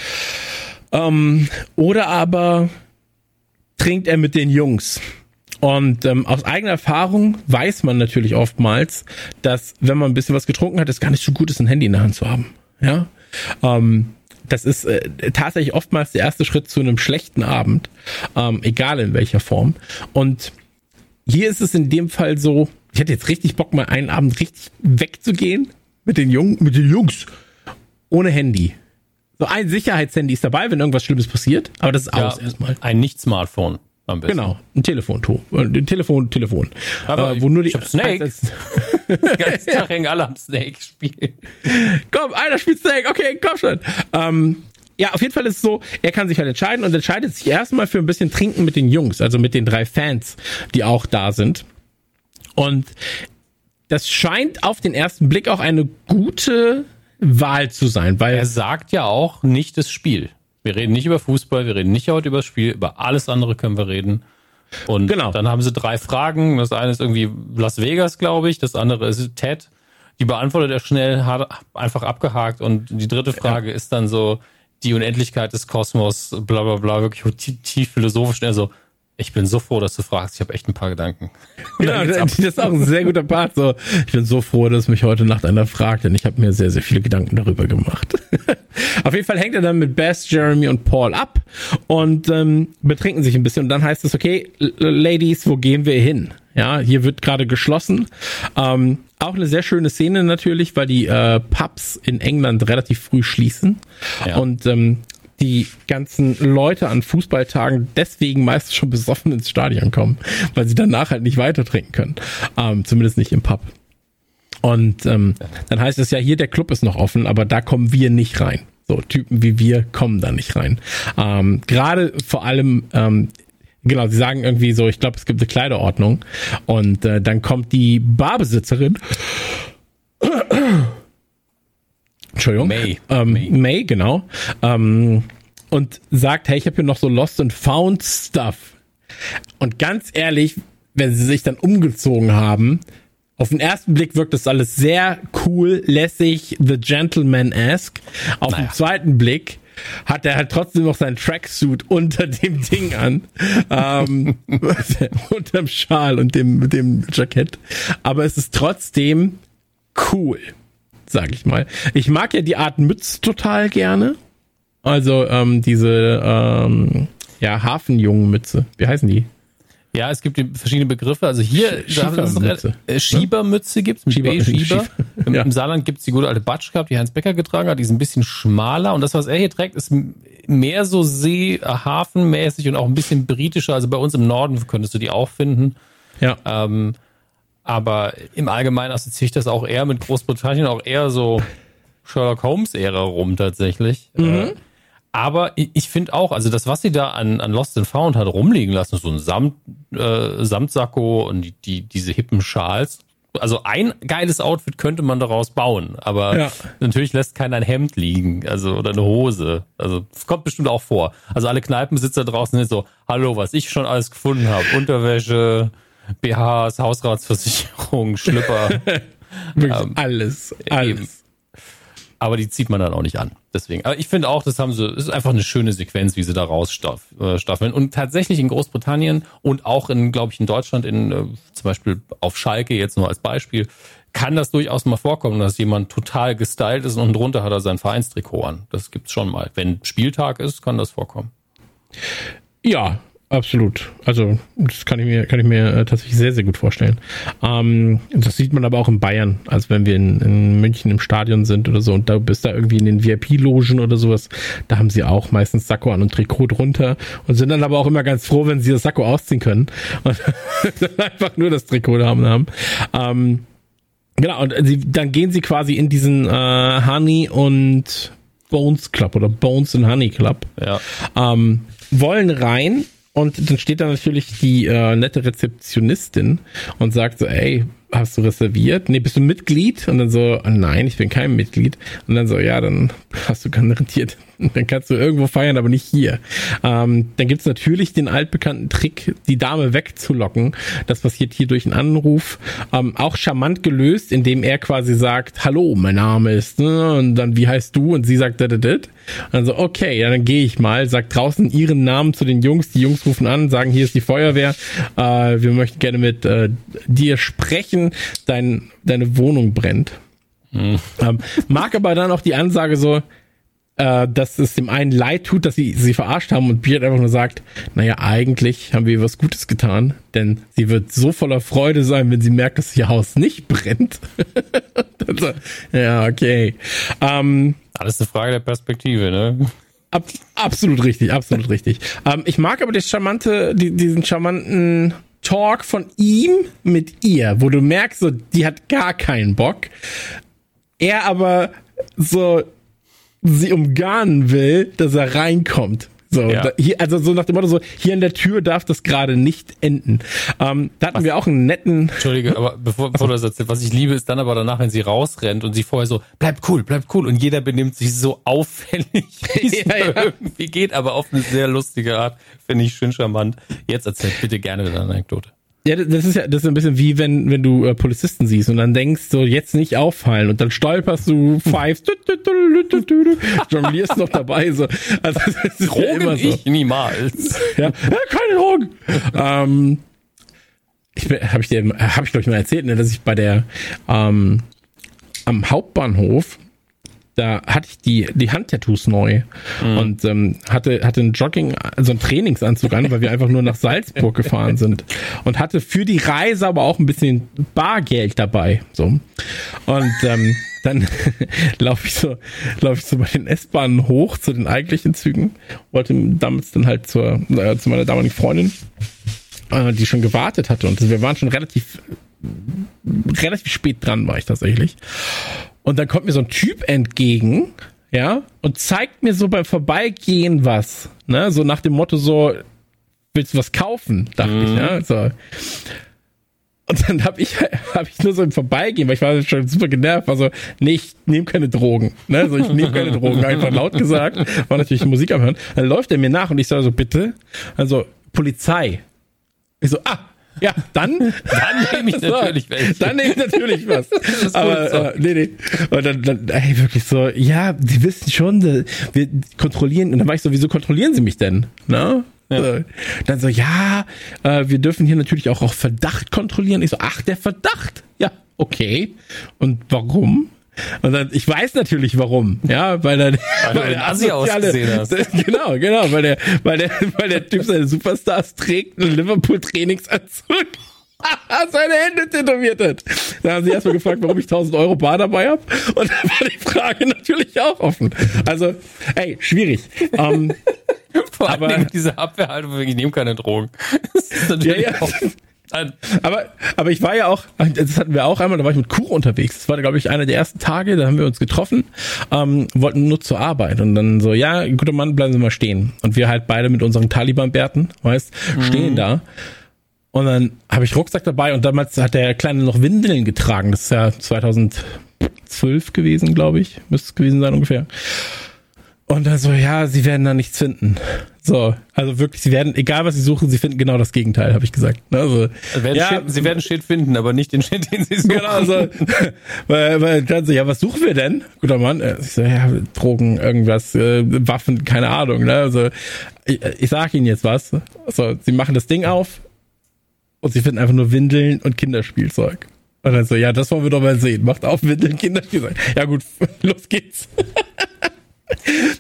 S2: Ähm, oder aber trinkt er mit den Jungs. Und ähm, aus eigener Erfahrung weiß man natürlich oftmals, dass wenn man ein bisschen was getrunken hat, es gar nicht so gut ist, ein Handy in der Hand zu haben. Ja. Ähm, das ist äh, tatsächlich oftmals der erste Schritt zu einem schlechten Abend, ähm, egal in welcher Form. Und hier ist es in dem Fall so, ich hätte jetzt richtig Bock, mal einen Abend richtig wegzugehen mit den Jungen, mit den Jungs, ohne Handy. So ein Sicherheitshandy ist dabei, wenn irgendwas Schlimmes passiert, aber das ist ja, aus erstmal.
S1: Ein Nicht-Smartphone.
S2: Am besten. Genau, ein Telefon, ein Telefon, Telefon.
S1: Aber äh, wo nur die ich hab Snake. Den ganzen Tag hängen alle am Snake spielen.
S2: Komm, einer spielt Snake, okay, komm schon. Ähm, ja, auf jeden Fall ist es so, er kann sich halt entscheiden und entscheidet sich erstmal für ein bisschen Trinken mit den Jungs, also mit den drei Fans, die auch da sind. Und das scheint auf den ersten Blick auch eine gute Wahl zu sein, weil
S1: er sagt ja auch nicht das Spiel. Wir reden nicht über Fußball, wir reden nicht heute über das Spiel, über alles andere können wir reden. Und genau. dann haben sie drei Fragen. Das eine ist irgendwie Las Vegas, glaube ich. Das andere ist Ted. Die beantwortet er schnell, hat einfach abgehakt. Und die dritte Frage ja. ist dann so die Unendlichkeit des Kosmos, bla bla bla, wirklich tief, tief philosophisch. Also ich bin so froh, dass du fragst. Ich habe echt ein paar Gedanken.
S2: Ja, das ist auch ein sehr guter Part. So, ich bin so froh, dass mich heute Nacht einer fragt, denn ich habe mir sehr, sehr viele Gedanken darüber gemacht. Auf jeden Fall hängt er dann mit Bess, Jeremy und Paul ab und ähm, betrinken sich ein bisschen. Und dann heißt es, okay, Ladies, wo gehen wir hin? Ja, hier wird gerade geschlossen. Ähm, auch eine sehr schöne Szene natürlich, weil die äh, Pubs in England relativ früh schließen. Ja. Und ähm, die ganzen Leute an Fußballtagen deswegen meist schon besoffen ins Stadion kommen, weil sie danach halt nicht weiter trinken können. Ähm, zumindest nicht im Pub. Und ähm, dann heißt es ja, hier der Club ist noch offen, aber da kommen wir nicht rein. So Typen wie wir kommen da nicht rein. Ähm, Gerade vor allem ähm, Genau, sie sagen irgendwie so, ich glaube, es gibt eine Kleiderordnung. Und äh, dann kommt die Barbesitzerin Entschuldigung. May. Ähm, May. May, genau. Ähm, und sagt, hey, ich habe hier noch so Lost and Found Stuff. Und ganz ehrlich, wenn sie sich dann umgezogen haben, auf den ersten Blick wirkt das alles sehr cool, lässig, The Gentleman-esque. Auf naja. den zweiten Blick hat er halt trotzdem noch seinen Tracksuit unter dem Ding an. ähm, unterm Schal und dem, dem Jackett. Aber es ist trotzdem cool, sag ich mal. Ich mag ja die Art Mütze total gerne. Also ähm, diese ähm, ja, Hafenjungenmütze. Wie heißen die?
S1: Ja, es gibt verschiedene Begriffe. Also hier
S2: Schiebermütze,
S1: äh, Schiebermütze gibt's mit
S2: Schieber,
S1: B, Schieber. Im,
S2: Ja.
S1: Im Saarland gibt's die gute alte Batsch gehabt, die Heinz Becker getragen hat. Die ist ein bisschen schmaler. Und das, was er hier trägt, ist mehr so See, äh, Hafenmäßig und auch ein bisschen britischer. Also bei uns im Norden könntest du die auch finden.
S2: Ja.
S1: Ähm, aber im Allgemeinen assoziiere ich das auch eher mit Großbritannien, auch eher so Sherlock Holmes-Ära rum tatsächlich. Äh, aber ich, ich finde auch, also das, was sie da an, an Lost and Found hat rumliegen lassen, so ein Samt, äh, Samtsacko und die, die, diese hippen Schals. Also ein geiles Outfit könnte man daraus bauen, aber
S2: Ja.
S1: natürlich lässt keiner ein Hemd liegen, also oder eine Hose. Also das kommt bestimmt auch vor. Also alle Kneipenbesitzer draußen sind so, hallo, was ich schon alles gefunden habe. Unterwäsche, BHs, Hausratsversicherung, Schlüpper. Ähm,
S2: alles.
S1: eben.
S2: Alles.
S1: Aber die zieht man dann auch nicht an. Deswegen. Aber ich finde auch, das haben sie, es ist einfach eine schöne Sequenz, wie sie da rausstaffeln. Und tatsächlich in Großbritannien und auch in, glaube ich, in Deutschland, in äh, zum Beispiel auf Schalke jetzt nur als Beispiel, kann das durchaus mal vorkommen, dass jemand total gestylt ist und drunter hat er sein Vereinstrikot an. Das gibt's schon mal. Wenn Spieltag ist, kann das vorkommen.
S2: Ja, absolut. Also das kann ich mir, kann ich mir äh, tatsächlich sehr, sehr gut vorstellen. Ähm, das sieht man aber auch in Bayern, als wenn wir in, in München im Stadion sind oder so und da bist da irgendwie in den VIP-Logen oder sowas, da haben sie auch meistens Sakko an und Trikot drunter und sind dann aber auch immer ganz froh, wenn sie das Sakko ausziehen können und einfach nur das Trikot haben. haben. Ähm, genau, und sie, dann gehen sie quasi in diesen äh, Honey und Bones Club oder Bones and Honey Club
S1: Ja.
S2: ähm, wollen rein und dann steht da natürlich die äh, nette Rezeptionistin und sagt so, ey, hast du reserviert? Nee, bist du Mitglied? Und dann so, nein, ich bin kein Mitglied. Und dann so, ja, dann hast du garantiert, dann kannst du irgendwo feiern, aber nicht hier. Ähm, dann gibt's natürlich den altbekannten Trick, die Dame wegzulocken. Das passiert hier durch einen Anruf. Ähm, auch charmant gelöst, indem er quasi sagt, hallo, mein Name ist, ne? und dann, wie heißt du? Und sie sagt, da, da. Und dann so, okay, dann gehe ich mal, sagt draußen ihren Namen zu den Jungs. Die Jungs rufen an, sagen, hier ist die Feuerwehr. Äh, wir möchten gerne mit äh, dir sprechen. Dein, deine Wohnung brennt. Ähm, mag aber dann auch die Ansage so, äh, dass es dem einen leid tut, dass sie sie verarscht haben und Beard einfach nur sagt, naja, eigentlich haben wir was Gutes getan, denn sie wird so voller Freude sein, wenn sie merkt, dass ihr Haus nicht brennt. So, ja, okay. Ähm,
S1: Alles eine Frage der Perspektive, ne?
S2: Ab, absolut richtig, absolut richtig. Ähm, ich mag aber das charmante, die, diesen charmanten Talk von ihm mit ihr, wo du merkst, so, die hat gar keinen Bock. Er aber so sie umgarnen will, dass er reinkommt. So,
S1: Ja.
S2: da, hier, also so nach dem Motto so, hier an der Tür darf das gerade nicht enden. Ähm, da hatten wir auch einen netten,
S1: Entschuldige, aber bevor, bevor du das erzählst, was ich liebe, ist dann aber danach, wenn sie rausrennt und sie vorher so, bleib cool, bleib cool und jeder benimmt sich so auffällig, wie es
S2: Ja, ja.
S1: irgendwie geht, aber auf eine sehr lustige Art. Finde ich schön charmant. Jetzt erzähl bitte gerne deine Anekdote.
S2: Ja, das ist ja das ist ein bisschen wie wenn wenn du äh, Polizisten siehst und dann denkst so jetzt nicht auffallen und dann stolperst du pfeifst du, du, du, du, du, du, jonglierst noch dabei so. Also das ist ja
S1: Drogen
S2: immer so.
S1: ich niemals.
S2: ja, ja keine Drogen. Ähm, ich habe ich dir habe ich glaube ich mal erzählt ne, dass ich bei der ähm, am Hauptbahnhof da hatte ich die, die Handtattoos neu und ähm, hatte, hatte einen Jogging, also einen Trainingsanzug an, weil wir einfach nur nach Salzburg gefahren sind und hatte für die Reise aber auch ein bisschen Bargeld dabei. So. Und ähm, dann laufe ich so, laufe ich so bei den S-Bahnen hoch zu den eigentlichen Zügen, wollte damals dann halt zur, äh, zu meiner damaligen Freundin, äh, die schon gewartet hatte und wir waren schon relativ relativ spät dran war ich tatsächlich. Und dann kommt mir so ein Typ entgegen, ja, und zeigt mir so beim Vorbeigehen was, ne, so nach dem Motto so, willst du was kaufen, dachte ich, ja, so. Und dann habe ich, hab ich nur so im Vorbeigehen, weil ich war schon super genervt, war so, nee, ich nehme keine Drogen. Ne? Also ich nehme keine Drogen, einfach laut gesagt, war natürlich Musik am Hören. Dann läuft er mir nach und ich sage so, bitte, also Polizei. Ich so, ah, Ja, dann,
S1: dann nehme ich natürlich welche.
S2: Dann nehme ich natürlich was. Aber so. äh, nee, nee. Und dann, dann ey, wirklich so, ja, die wissen schon, wir kontrollieren. Und dann war ich so, wieso kontrollieren sie mich denn? Na? Ja. Dann so, ja, äh, wir dürfen hier natürlich auch auf Verdacht kontrollieren. Ich so, ach, der Verdacht. Ja, okay. Und warum? Und dann, ich weiß natürlich warum, ja, weil er,
S1: weil, weil der Assi ausgesehen hast.
S2: Genau, genau, weil der, weil der, weil der Typ seine Superstars trägt, einen Liverpool-Trainingsanzug, seine Hände tätowiert hat. Da haben sie erstmal gefragt, warum ich 1000 Euro Bar dabei habe. Und da war die Frage natürlich auch offen. Also, ey, schwierig. Um, ähm,
S1: Vor allem diese Abwehrhaltung, ich nehme keine Drogen. Das ist natürlich ja, ja.
S2: Aber, aber ich war ja auch, das hatten wir auch einmal, da war ich mit Kuch unterwegs. Das war, glaube ich, einer der ersten Tage, da haben wir uns getroffen, ähm, wollten nur zur Arbeit und dann so, ja, guter Mann, bleiben Sie mal stehen. Und wir halt beide mit unseren Taliban-Bärten, weißt, mhm. stehen da. Und dann habe ich Rucksack dabei und damals hat der Kleine noch Windeln getragen. Das ist ja 2012 gewesen, glaube ich. Müsste es gewesen sein ungefähr. Und dann so, ja, sie werden da nichts finden. So, also wirklich, sie werden, egal was sie suchen, sie finden genau das Gegenteil, habe ich gesagt. Ne, also,
S1: werden ja, Shit, sie werden Shit finden, aber nicht den Shit, den sie suchen. Genau,
S2: so. weil, weil dann so, ja, was suchen wir denn? Guter Mann. Äh, ich so, ja, Drogen, irgendwas, äh, Waffen, keine Ahnung. Ne? Also, ich, ich sag Ihnen jetzt was. So, sie machen das Ding auf und sie finden einfach nur Windeln und Kinderspielzeug. Und dann so, ja, das wollen wir doch mal sehen. Macht auf Windeln, Kinderspielzeug. Ja gut, los geht's.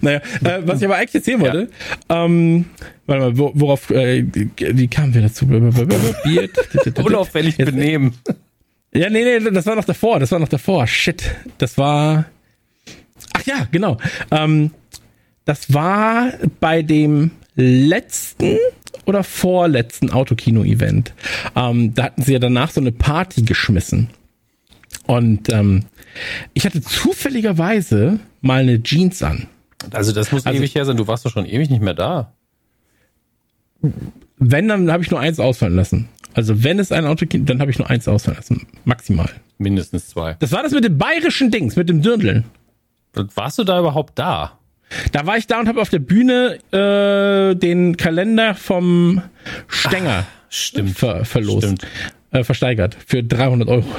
S2: naja, äh, was ich aber eigentlich erzählen wollte, ja. ähm, warte mal, worauf, äh, wie kamen wir dazu?
S1: Unauffällig benehmen.
S2: Ja, nee, nee, das war noch davor, das war noch davor. Shit, das war, ach ja, genau. Ähm, das war bei dem letzten oder vorletzten Autokino-Event. Ähm, da hatten sie ja danach so eine Party geschmissen. Und ähm, ich hatte zufälligerweise mal eine Jeans an.
S1: Also das muss also, ewig her sein. Du warst doch schon ewig nicht mehr da.
S2: Wenn, dann habe ich nur eins ausfallen lassen. Also wenn es ein Auto gibt, dann habe ich nur eins ausfallen lassen. Maximal.
S1: Mindestens zwei.
S2: Das war das mit dem bayerischen Dings, mit dem Dirndl.
S1: Warst du da überhaupt da?
S2: Da war ich da und habe auf der Bühne äh, den Kalender vom Stenger Ach,
S1: stimmt.
S2: Ver verlost. Stimmt. Äh, versteigert. Für 300 Euro.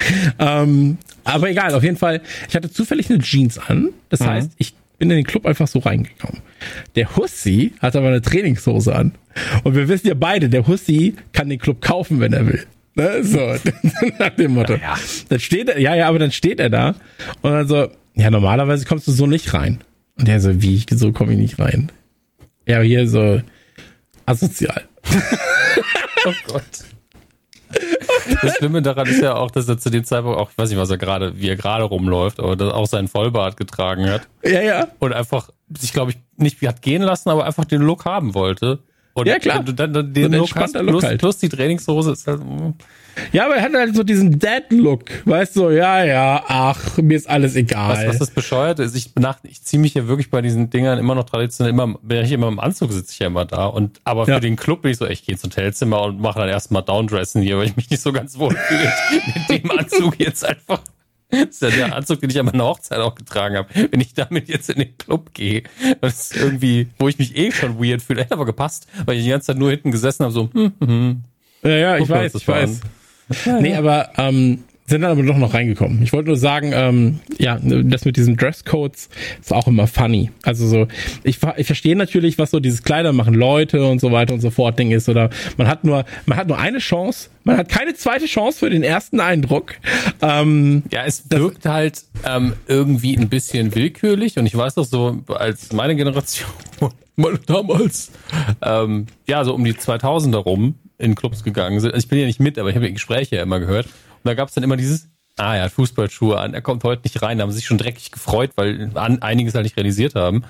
S2: ähm, aber egal, auf jeden Fall. Ich hatte zufällig eine Jeans an. Das mhm. heißt, ich bin in den Club einfach so reingekommen. Der Hussi hat aber eine Trainingshose an. Und wir wissen ja beide, der Hussi kann den Club kaufen, wenn er will. Ne? So, nach dem Motto. Ja, ja. Dann steht er, ja, ja, aber dann steht er da und dann so, ja, normalerweise kommst du so nicht rein. Und der so, wie, so komme ich nicht rein. Ja, hier so asozial.
S1: oh Gott. Das Schlimme daran ist ja auch, dass er zu dem Zeitpunkt auch, ich weiß nicht, was er gerade, wie er gerade rumläuft, aber dass auch seinen Vollbart getragen hat.
S2: Ja, ja.
S1: Und einfach sich, glaube ich, nicht hat gehen lassen, aber einfach den Look haben wollte. Und
S2: ja, klar.
S1: Dann, dann den so Look hast, Look plus, halt. plus die Trainingshose ist halt.
S2: Ja, aber er hat halt so diesen Dad-Look. Weißt du, ja, ja, ach, mir ist alles egal.
S1: Weißt du, was das bescheuert ist? Ich, nach, ich ziehe mich ja wirklich bei diesen Dingern immer noch traditionell, immer, wenn ich immer im Anzug sitze ich ja immer da. Und, aber für ja. den Club bin ich so, ich gehe ins Hotelzimmer und mache dann erstmal Downdressen hier, weil ich mich nicht so ganz wohl fühle mit dem Anzug jetzt einfach. Das ist ja der Anzug, den ich an meiner Hochzeit auch getragen habe. Wenn ich damit jetzt in den Club gehe, das ist irgendwie, wo ich mich eh schon weird fühle, hätte aber gepasst, weil ich die ganze Zeit nur hinten gesessen habe, so, hm, hm, hm.
S2: Ja, ja, ich weiß, ich weiß. Ja, nee, aber ähm, sind dann aber doch noch reingekommen. Ich wollte nur sagen, ähm, ja, das mit diesen Dresscodes ist auch immer funny. Also so, ich, ich verstehe natürlich, was so dieses Kleider machen Leute und so weiter und so fort Ding ist. Oder man hat nur, man hat nur eine Chance, man hat keine zweite Chance für den ersten Eindruck.
S1: Ähm, ja, es wirkt halt ähm, irgendwie ein bisschen willkürlich und ich weiß doch so, als meine Generation, meine damals, ähm, ja, so um die 2000er rum in Clubs gegangen sind. Also ich bin ja nicht mit, aber ich habe ja Gespräche ja immer gehört und da gab es dann immer dieses, ah ja, Fußballschuhe an, er kommt heute nicht rein. Da haben sie sich schon dreckig gefreut, weil an, einiges halt nicht realisiert haben.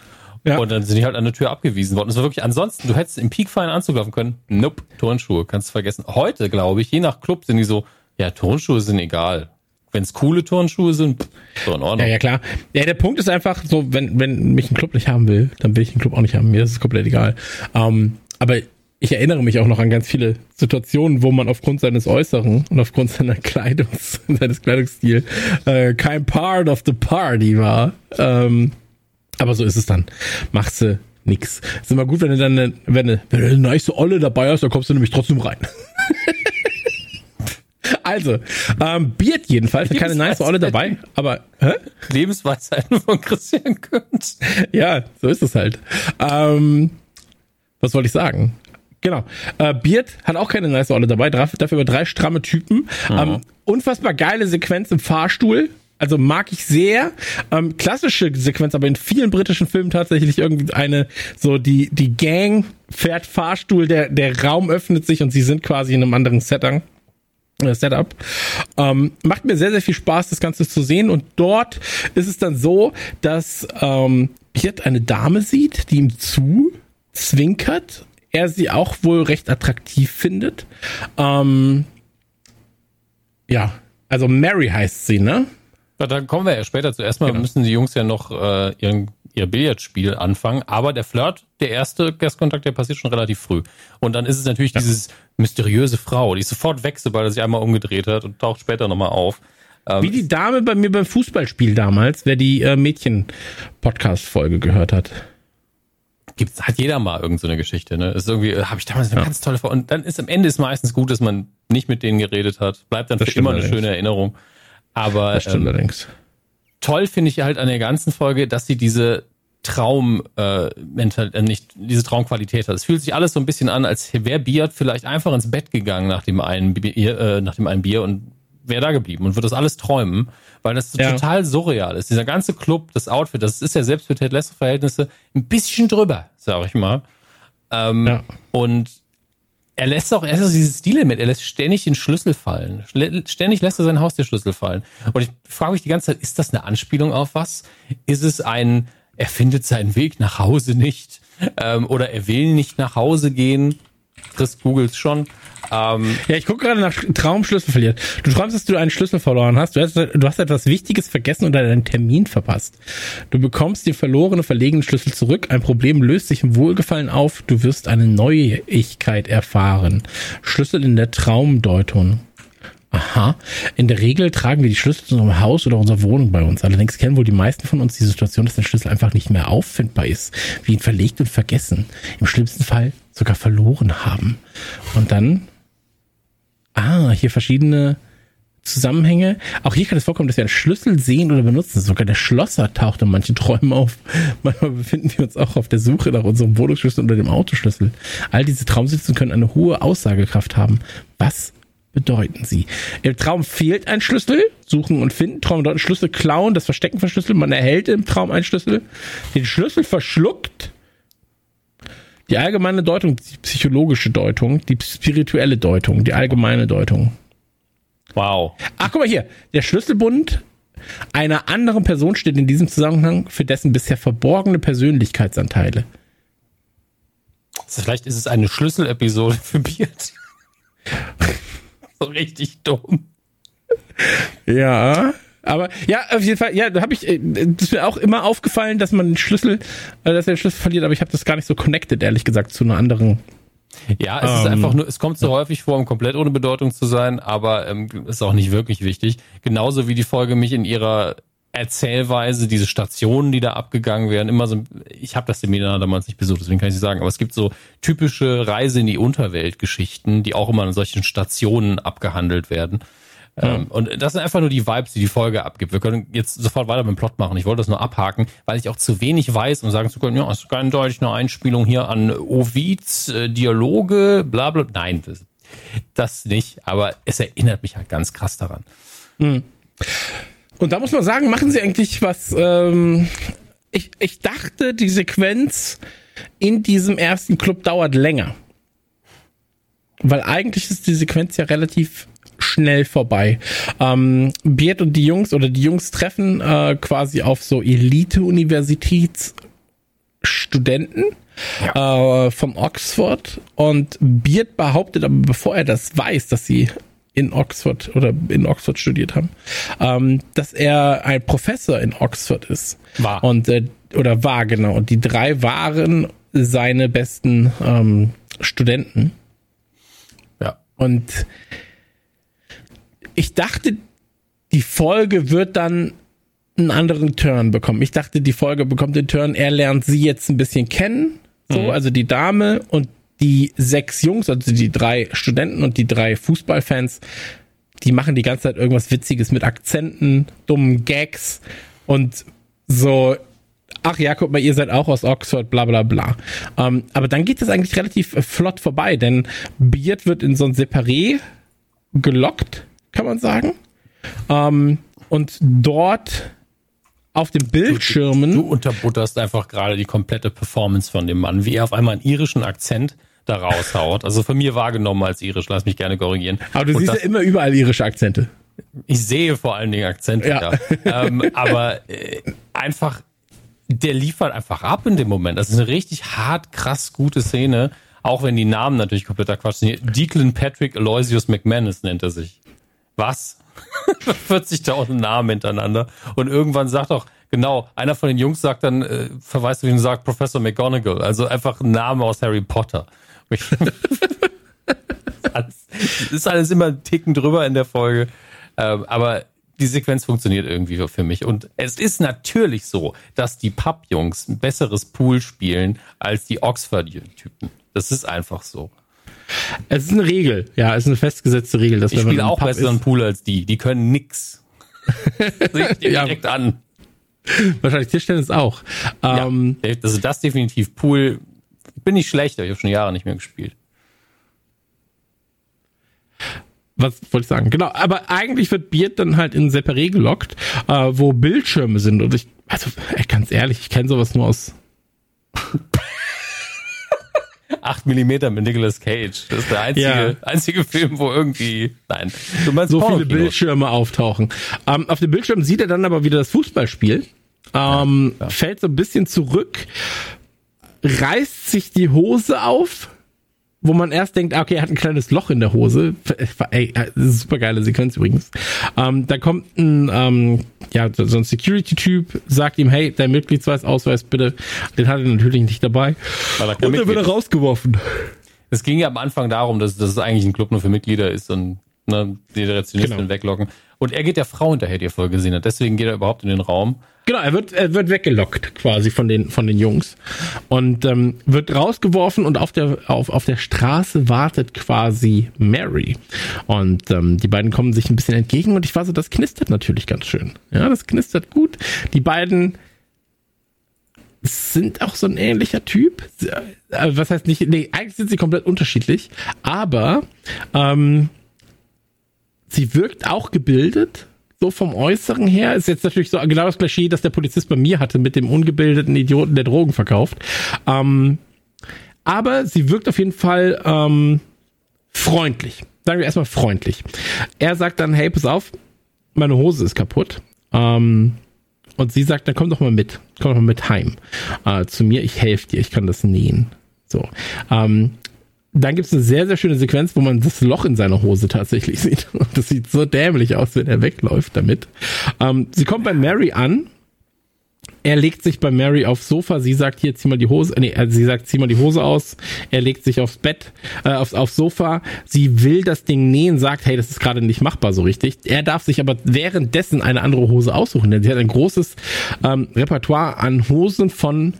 S1: Ja. Und dann sind die halt an der Tür abgewiesen worden. Das war wirklich, ansonsten, du hättest im Peakfein Anzug laufen können. Nope, Turnschuhe, kannst du vergessen. Heute, glaube ich, je nach Club sind die so, ja, Turnschuhe sind egal. Wenn es coole Turnschuhe sind, so in Ordnung.
S2: Ja, ja, klar. Ja, der Punkt ist einfach so, wenn, wenn mich ein Club nicht haben will, dann will ich den Club auch nicht haben. Mir ist es komplett egal. Ähm, aber ich erinnere mich auch noch an ganz viele Situationen, wo man aufgrund seines Äußeren und aufgrund seiner Kleidungs, seines Kleidungsstils äh, kein Part of the Party war. Ähm, aber so ist es dann. Machst du nix. Ist immer gut, wenn du dann, eine, wenn du, wenn du eine nice Olle dabei hast, dann kommst du nämlich trotzdem rein. also, ähm, Beard jedenfalls, keine nice Olle dabei, aber,
S1: hä? Lebensweisheiten von Christian Künz.
S2: Ja, so ist es halt. Ähm, was wollte ich sagen? Genau. Äh, Beard hat auch keine nice Olle dabei, dafür über drei stramme Typen. Mhm. Ähm, unfassbar geile Sequenz im Fahrstuhl. Also mag ich sehr. Ähm, klassische Sequenz, aber in vielen britischen Filmen tatsächlich irgendwie eine, so die, die Gang fährt Fahrstuhl, der, der Raum öffnet sich und sie sind quasi in einem anderen Setting. Äh, Setup. Ähm, macht mir sehr, sehr viel Spaß, das Ganze zu sehen. Und dort ist es dann so, dass ähm, Piet eine Dame sieht, die ihm zu zwinkert. Er sie auch wohl recht attraktiv findet. Ähm, ja, also Mary heißt sie, ne?
S1: Ja, dann kommen wir ja später zu. Erstmal genau. müssen die Jungs ja noch äh, ihren, ihr Billardspiel anfangen. Aber der Flirt, der erste Gastkontakt, der passiert schon relativ früh. Und dann ist es natürlich ja. dieses mysteriöse Frau, die sofort weg, sobald er sich einmal umgedreht hat und taucht später nochmal auf.
S2: Ähm, Wie die Dame bei mir beim Fußballspiel damals, wer die äh, Mädchen-Podcast-Folge gehört hat
S1: gibt's hat jeder mal irgendeine so Geschichte, ne? Ist irgendwie habe ich damals eine ja. ganz tolle Vor und dann ist am Ende ist meistens gut, dass man nicht mit denen geredet hat, bleibt dann das für immer eine schöne Erinnerung. Aber
S2: das stimmt ähm, allerdings.
S1: toll finde ich halt an der ganzen Folge, dass sie diese Traum äh, mental, äh, nicht diese Traumqualität hat. Es fühlt sich alles so ein bisschen an, als wäre Biat vielleicht einfach ins Bett gegangen nach dem einen Bier, äh, nach dem einen Bier und wäre da geblieben und würde das alles träumen, weil das so ja. total surreal ist. Dieser ganze Club, das Outfit, das ist ja selbst für Ted Lasso Verhältnisse ein bisschen drüber, sag ich mal. Ähm, ja. Und er lässt auch, er ist dieses Stilelement, er lässt ständig den Schlüssel fallen. Ständig lässt er seinen Haustürschlüssel fallen. Und ich frage mich die ganze Zeit, ist das eine Anspielung auf was? Ist es ein, er findet seinen Weg nach Hause nicht? Ähm, oder er will nicht nach Hause gehen? Chris googelt schon.
S2: Ähm, ja, ich gucke gerade nach Traumschlüssel verliert. Du träumst, dass du einen Schlüssel verloren hast. Du hast, du hast etwas Wichtiges vergessen oder deinen Termin verpasst. Du bekommst den verlorenen, verlegenen Schlüssel zurück. Ein Problem löst sich im Wohlgefallen auf. Du wirst eine Neuigkeit erfahren. Schlüssel in der Traumdeutung. Aha. In der Regel tragen wir die Schlüssel zu unserem Haus oder unserer Wohnung bei uns. Allerdings kennen wohl die meisten von uns die Situation, dass der Schlüssel einfach nicht mehr auffindbar ist. Wie ihn verlegt und vergessen. Im schlimmsten Fall sogar verloren haben. Und dann Ah, hier verschiedene Zusammenhänge. Auch hier kann es vorkommen, dass wir einen Schlüssel sehen oder benutzen. Sogar der Schlosser taucht in manchen Träumen auf. Manchmal befinden wir uns auch auf der Suche nach unserem Wohnungsschlüssel oder dem Autoschlüssel. All diese Traumsitzen können eine hohe Aussagekraft haben. Was bedeuten sie? Im Traum fehlt ein Schlüssel. Suchen und finden. Traum bedeuten Schlüssel klauen, das Verstecken von Schlüssel. Man erhält im Traum einen Schlüssel. Den Schlüssel verschluckt die allgemeine Deutung, die psychologische Deutung, die spirituelle Deutung, die allgemeine Deutung.
S1: Wow.
S2: Ach, guck mal hier. Der Schlüsselbund einer anderen Person steht in diesem Zusammenhang für dessen bisher verborgene Persönlichkeitsanteile.
S1: Also vielleicht ist es eine Schlüsselepisode für Beard. so richtig dumm.
S2: Ja. Aber ja, auf jeden Fall, ja, da habe ich, äh, das ist mir auch immer aufgefallen, dass man den Schlüssel, äh, dass er den Schlüssel verliert, aber ich habe das gar nicht so connected, ehrlich gesagt, zu einer anderen.
S1: Ja, es ähm, ist einfach nur, es kommt so häufig vor, um komplett ohne Bedeutung zu sein, aber ähm, ist auch nicht wirklich wichtig. Genauso wie die Folge mich in ihrer Erzählweise, diese Stationen, die da abgegangen werden, immer so, ich habe das Seminar damals nicht besucht, deswegen kann ich nicht sagen, aber es gibt so typische Reise in die Unterwelt Geschichten, die auch immer an solchen Stationen abgehandelt werden. Ähm, und das sind einfach nur die Vibes, die die Folge abgibt. Wir können jetzt sofort weiter mit dem Plot machen. Ich wollte das nur abhaken, weil ich auch zu wenig weiß, um sagen zu können, ja, es ist ganz deutlich eine Einspielung hier an Ovids äh, Dialoge, bla bla. Nein, das, das nicht, aber es erinnert mich halt ganz krass daran.
S2: Mhm. Und da muss man sagen, machen sie eigentlich was. Ähm, ich, ich dachte, die Sequenz in diesem ersten Club dauert länger. Weil eigentlich ist die Sequenz ja relativ schnell vorbei. Ähm, Beard und die Jungs oder die Jungs treffen äh, quasi auf so Elite-Universitätsstudenten ja. äh, vom Oxford und Beard behauptet aber, bevor er das weiß, dass sie in Oxford oder in Oxford studiert haben, ähm, dass er ein Professor in Oxford ist.
S1: War.
S2: Und, äh, oder war, genau. Und die drei waren seine besten ähm, Studenten.
S1: Ja.
S2: Und ich dachte, die Folge wird dann einen anderen Turn bekommen. Ich dachte, die Folge bekommt den Turn, er lernt sie jetzt ein bisschen kennen, so, mhm. also die Dame und die sechs Jungs, also die drei Studenten und die drei Fußballfans, die machen die ganze Zeit irgendwas Witziges mit Akzenten, dummen Gags und so, ach ja, guck mal, ihr seid auch aus Oxford, bla bla bla. Ähm, aber dann geht es eigentlich relativ flott vorbei, denn Beard wird in so ein Separé gelockt, kann man sagen. Ähm, und dort auf den Bildschirmen.
S1: Du, du unterbutterst einfach gerade die komplette Performance von dem Mann, wie er auf einmal einen irischen Akzent da raushaut. Also von mir wahrgenommen als irisch, lass mich gerne korrigieren.
S2: Aber du Und siehst das, ja immer überall irische Akzente.
S1: Ich sehe vor allen Dingen Akzente, ja. ja. ähm, aber äh, einfach, der liefert einfach ab in dem Moment. Das ist eine richtig hart, krass gute Szene. Auch wenn die Namen natürlich kompletter Quatsch sind. Declan Patrick Aloysius McManus nennt er sich. Was? 40.000 Namen hintereinander. Und irgendwann sagt auch, genau, einer von den Jungs sagt dann, äh, verweist auf ihn und sagt Professor McGonagall. Also einfach ein Name aus Harry Potter. Das ist alles immer ein Ticken drüber in der Folge. Ähm, aber die Sequenz funktioniert irgendwie für mich. Und es ist natürlich so, dass die Papp-Jungs ein besseres Pool spielen als die Oxford-Typen. Das ist einfach so.
S2: Es ist eine Regel, ja, es ist eine festgesetzte Regel.
S1: Dass ich spiele auch Pub besseren Pool als die. Die können nix. Sehe ich dir ja. direkt an.
S2: Wahrscheinlich Tischtennis auch.
S1: Ähm, ja, also das definitiv. Pool bin nicht schlecht, aber ich habe schon Jahre nicht mehr gespielt.
S2: was wollte ich sagen? Genau, aber eigentlich wird Beard dann halt in Separé gelockt, äh, wo Bildschirme sind. Und ich, also ey, ganz ehrlich, ich kenne sowas nur aus
S1: 8 mm mit Nicolas Cage. Das ist der einzige, ja. einzige Film, wo irgendwie, nein,
S2: du meinst so viele Bildschirme auftauchen. Ähm, auf dem Bildschirm sieht er dann aber wieder das Fußballspiel, ähm, ja. fällt so ein bisschen zurück, reißt sich die Hose auf, wo man erst denkt, ah, okay, er hat ein kleines Loch in der Hose. Ey, super geile Sequenz übrigens. Ähm, da kommt ein, ähm, ja, so ein Security-Typ, sagt ihm, hey, dein Mitgliedsweisausweis bitte. Den hat er natürlich nicht dabei. Und dann wird er rausgeworfen.
S1: Es ging ja am Anfang darum, dass, dass es eigentlich ein Club nur für Mitglieder ist und ne, die Rezeptionistin genau. weglocken. Und er geht der Frau hinterher, die er vorher gesehen hat. Deswegen geht er überhaupt in den Raum.
S2: Genau, er wird, er wird weggelockt quasi von den, von den Jungs und ähm, wird rausgeworfen und auf der, auf, auf der Straße wartet quasi Mary. Und ähm, die beiden kommen sich ein bisschen entgegen und ich war so, das knistert natürlich ganz schön. Ja, das knistert gut. Die beiden sind auch so ein ähnlicher Typ. Äh, was heißt nicht, nee, eigentlich sind sie komplett unterschiedlich, aber ähm, sie wirkt auch gebildet, so vom Äußeren her. Ist jetzt natürlich so genau das Klischee, das der Polizist bei mir hatte mit dem ungebildeten Idioten, der Drogen verkauft. Ähm, aber sie wirkt auf jeden Fall ähm, freundlich. Sagen wir erstmal freundlich. Er sagt dann, hey, pass auf, meine Hose ist kaputt. Ähm, und sie sagt, dann komm doch mal mit. Komm doch mal mit heim. Äh, zu mir, ich helfe dir, ich kann das nähen. So. Ähm, dann gibt es eine sehr, sehr schöne Sequenz, wo man das Loch in seiner Hose tatsächlich sieht. Das sieht so dämlich aus, wenn er wegläuft damit. Ähm, sie kommt bei Mary an. Er legt sich bei Mary aufs Sofa. Sie sagt hier, zieh mal die Hose. Nee, äh, sie sagt, zieh mal die Hose aus. Er legt sich aufs Bett, äh, aufs, aufs Sofa. Sie will das Ding nähen, sagt, hey, das ist gerade nicht machbar so richtig. Er darf sich aber währenddessen eine andere Hose aussuchen, denn sie hat ein großes ähm, Repertoire an Hosen von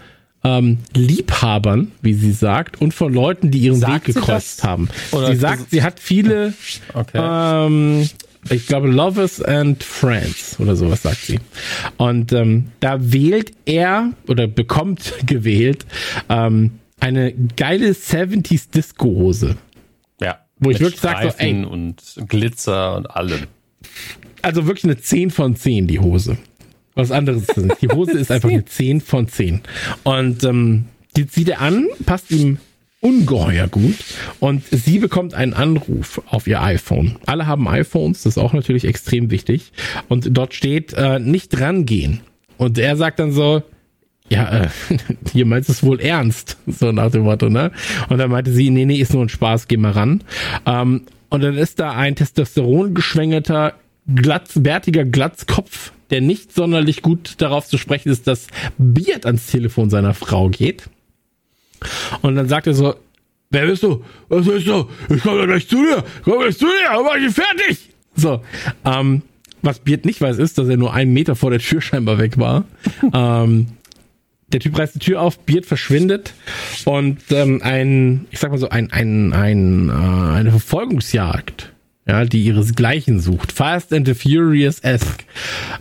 S2: ähm, Liebhabern, wie sie sagt, und von Leuten, die ihren sagt Weg gekreuzt haben. Oder sie sagt, sie hat viele, okay. ähm, ich glaube, Lovers and Friends oder sowas sagt sie. Und ähm, da wählt er oder bekommt gewählt ähm, eine geile 70s Disco-Hose.
S1: Ja.
S2: Wo ich wirklich sage, so, ey.
S1: Und Glitzer und allem.
S2: Also wirklich eine 10 von 10, die Hose was anderes sind. Die Hose ist einfach eine 10 von 10. Und ähm, die zieht er an, passt ihm ungeheuer gut und sie bekommt einen Anruf auf ihr iPhone. Alle haben iPhones, das ist auch natürlich extrem wichtig. Und dort steht äh, nicht rangehen. Und er sagt dann so, ja, äh, hier meinst es wohl ernst, so nach dem Motto, ne? Und dann meinte sie, nee, nee, ist nur ein Spaß, geh mal ran. Ähm, und dann ist da ein Testosteron geschwängerter, glatz, bärtiger Glatzkopf der nicht sonderlich gut darauf zu sprechen ist, dass Beard ans Telefon seiner Frau geht. Und dann sagt er so, wer bist du? Was bist du? Ich komme gleich zu dir. Ich komme gleich zu dir, aber ich fertig. So, ähm, was Beard nicht weiß, ist, dass er nur einen Meter vor der Tür scheinbar weg war. ähm, der Typ reißt die Tür auf, Beard verschwindet und ähm, ein, ich sag mal so, ein, ein, ein, äh, eine Verfolgungsjagd, ja, die ihresgleichen sucht, Fast and the Furious-esque,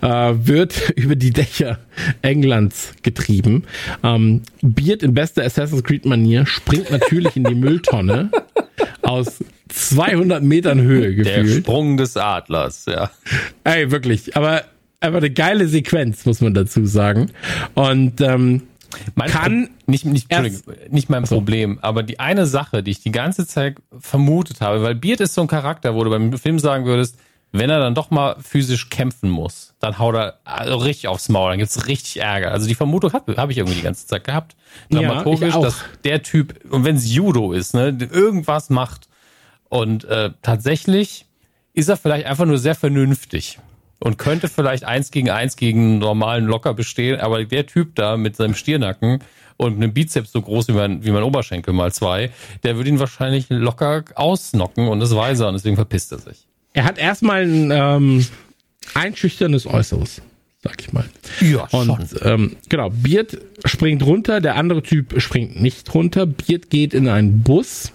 S2: äh, wird über die Dächer Englands getrieben. Ähm, Beard in bester Assassin's Creed-Manier springt natürlich in die Mülltonne aus 200 Metern Höhe gefühlt.
S1: Der Sprung des Adlers, ja.
S2: Ey, wirklich. Aber einfach eine geile Sequenz, muss man dazu sagen. Und ähm,
S1: mein kann nicht nicht, nicht mein Problem, aber die eine Sache, die ich die ganze Zeit vermutet habe, weil Beard ist so ein Charakter, wo du beim Film sagen würdest, wenn er dann doch mal physisch kämpfen muss, dann haut er also richtig aufs Maul, dann gibt's richtig Ärger. Also die Vermutung habe hab ich irgendwie die ganze Zeit gehabt, dramaturgisch, ja, dass der Typ und wenn es Judo ist, ne, irgendwas macht und äh, tatsächlich ist er vielleicht einfach nur sehr vernünftig und könnte vielleicht eins gegen eins gegen einen normalen Locker bestehen, aber der Typ da mit seinem Stiernacken und einem Bizeps so groß wie mein, wie mein Oberschenkel mal zwei, der würde ihn wahrscheinlich locker ausnocken und das weiß er und deswegen verpisst er sich.
S2: Er hat erstmal ein ähm, einschüchterndes Äußeres, sag ich mal. Ja, schon. Und ähm, genau, Beard springt runter, der andere Typ springt nicht runter. Beard geht in einen Bus,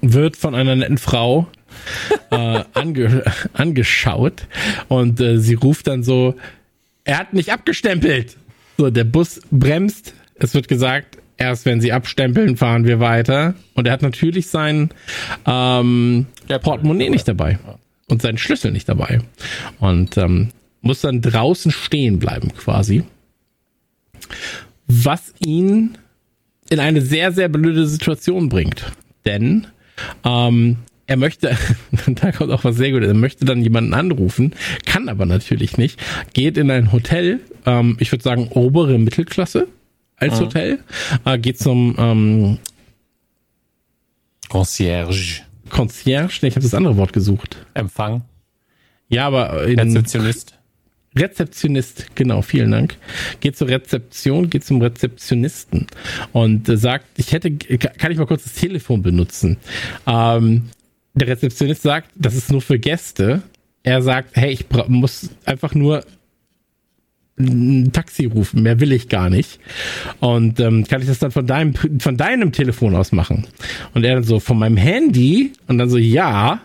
S2: wird von einer netten Frau äh, ange angeschaut und äh, sie ruft dann so, er hat nicht abgestempelt. So, der Bus bremst, es wird gesagt, erst wenn sie abstempeln, fahren wir weiter. Und er hat natürlich sein ähm, Portemonnaie nicht dabei und seinen Schlüssel nicht dabei. Und ähm, muss dann draußen stehen bleiben quasi. Was ihn in eine sehr, sehr blöde Situation bringt. Denn ähm, er möchte, da kommt auch was sehr Gutes, er möchte dann jemanden anrufen, kann aber natürlich nicht, geht in ein Hotel, ähm, ich würde sagen obere Mittelklasse als mhm. Hotel, äh, geht zum ähm,
S1: Concierge.
S2: Concierge, nee, ich habe das andere Wort gesucht.
S1: Empfang.
S2: Ja, aber
S1: in, Rezeptionist.
S2: Rezeptionist, genau, vielen Dank. Geht zur Rezeption, geht zum Rezeptionisten und äh, sagt, ich hätte, kann ich mal kurz das Telefon benutzen? Ähm, der Rezeptionist sagt, das ist nur für Gäste. Er sagt, hey, ich muss einfach nur ein Taxi rufen, mehr will ich gar nicht. Und ähm, kann ich das dann von deinem, von deinem Telefon aus machen? Und er dann so, von meinem Handy? Und dann so, ja.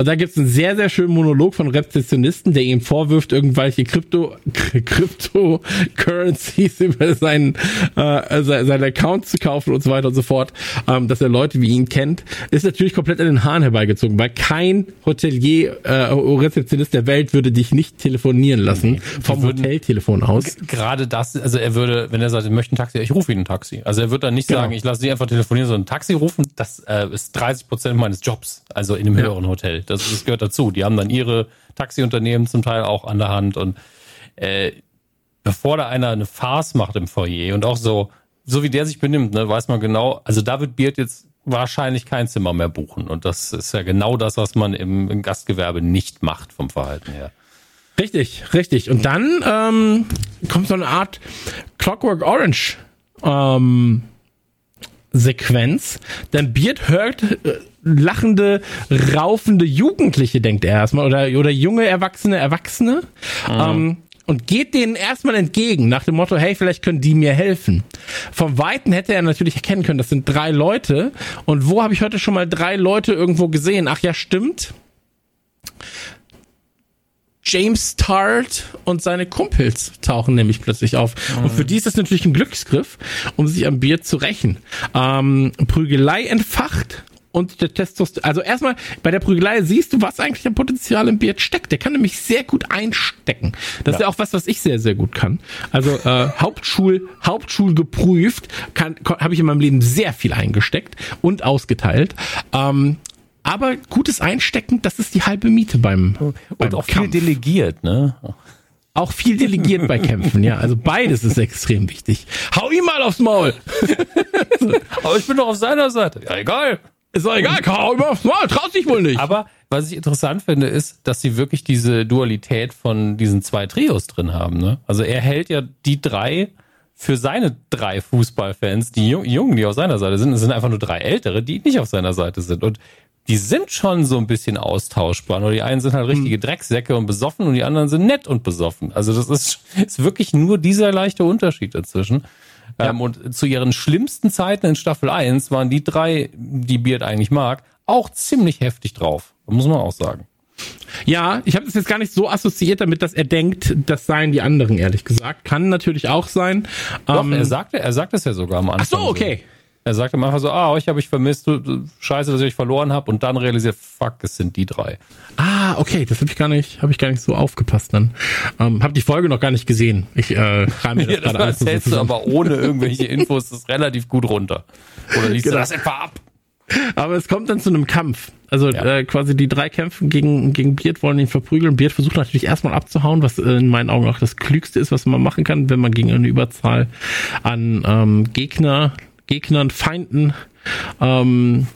S2: Und da gibt es einen sehr, sehr schönen Monolog von Rezeptionisten, der ihm vorwirft, irgendwelche Krypto, Cryptocurrencies über seinen, äh, seinen Account zu kaufen und so weiter und so fort, ähm, dass er Leute wie ihn kennt, ist natürlich komplett an den Haaren herbeigezogen, weil kein Hotelier, äh, Rezeptionist der Welt würde dich nicht telefonieren lassen nee, vom würden, Hoteltelefon aus.
S1: Gerade das, also er würde, wenn er sagt, er möchte ein Taxi, ich rufe ihn ein Taxi. Also er würde dann nicht genau. sagen, ich lasse sie einfach telefonieren, sondern ein Taxi rufen, das äh, ist 30 Prozent meines Jobs, also in einem ja. höheren Hotel. Das, das gehört dazu. Die haben dann ihre Taxiunternehmen zum Teil auch an der Hand und äh, bevor da einer eine Farce macht im Foyer und auch so, so wie der sich benimmt, ne, weiß man genau, also da wird Beard jetzt wahrscheinlich kein Zimmer mehr buchen. Und das ist ja genau das, was man im, im Gastgewerbe nicht macht vom Verhalten her.
S2: Richtig, richtig. Und dann ähm, kommt so eine Art Clockwork Orange ähm, Sequenz, denn Beard hört äh, lachende, raufende Jugendliche, denkt er erstmal, oder, oder junge, erwachsene Erwachsene. Mhm. Ähm, und geht denen erstmal entgegen, nach dem Motto, hey, vielleicht können die mir helfen. Vom Weiten hätte er natürlich erkennen können, das sind drei Leute. Und wo habe ich heute schon mal drei Leute irgendwo gesehen? Ach ja, stimmt. James Tart und seine Kumpels tauchen nämlich plötzlich auf. Mhm. Und für die ist das natürlich ein Glücksgriff, um sich am Bier zu rächen. Ähm, Prügelei entfacht und der Testosteron. Also erstmal bei der Prügelei siehst du, was eigentlich an Potenzial im Beard steckt. Der kann nämlich sehr gut einstecken. Das ja. ist ja auch was, was ich sehr, sehr gut kann. Also äh, Hauptschul, Hauptschul geprüft, kann, habe ich in meinem Leben sehr viel eingesteckt und ausgeteilt. Ähm, aber gutes Einstecken, das ist die halbe Miete beim,
S1: und beim auch Kampf. viel delegiert, ne?
S2: Auch viel delegiert bei Kämpfen, ja. Also beides ist extrem wichtig. Hau ihm mal aufs Maul!
S1: Aber ich bin doch auf seiner Seite. Ja, egal.
S2: Ist doch egal, Maul, traut sich wohl nicht.
S1: Aber was ich interessant finde, ist, dass sie wirklich diese Dualität von diesen zwei Trios drin haben, ne? Also er hält ja die drei für seine drei Fußballfans, die Jungen, die auf seiner Seite sind, es sind einfach nur drei Ältere, die nicht auf seiner Seite sind. Und die sind schon so ein bisschen austauschbar. Nur die einen sind halt richtige hm. Drecksäcke und besoffen und die anderen sind nett und besoffen. Also das ist, ist wirklich nur dieser leichte Unterschied dazwischen. Ja. Ähm, und zu ihren schlimmsten Zeiten in Staffel 1 waren die drei, die Beard eigentlich mag, auch ziemlich heftig drauf. Muss man auch sagen.
S2: Ja, ich habe das jetzt gar nicht so assoziiert damit, dass er denkt, das seien die anderen, ehrlich gesagt. Kann natürlich auch sein.
S1: Doch, ähm, er sagte, er sagt es ja sogar am Anfang.
S2: Ach so, okay. So.
S1: Er sagte am Anfang so, ah, euch habe ich vermisst, scheiße, dass ich euch verloren habe und dann realisiert, fuck, es sind die drei.
S2: Ah, okay, das habe ich gar nicht, habe ich gar nicht so aufgepasst dann. Ähm, habe die Folge noch gar nicht gesehen. Ich äh,
S1: reim mir das ja, gerade alles erzählst du aber ohne irgendwelche Infos das relativ gut runter. Oder liest genau. du das etwa ab?
S2: Aber es kommt dann zu einem Kampf. Also ja. äh, quasi die drei kämpfen gegen, gegen Beard, wollen ihn verprügeln. Beard versucht natürlich erstmal abzuhauen, was in meinen Augen auch das Klügste ist, was man machen kann, wenn man gegen eine Überzahl an ähm, Gegner, Gegnern, Feinden ähm,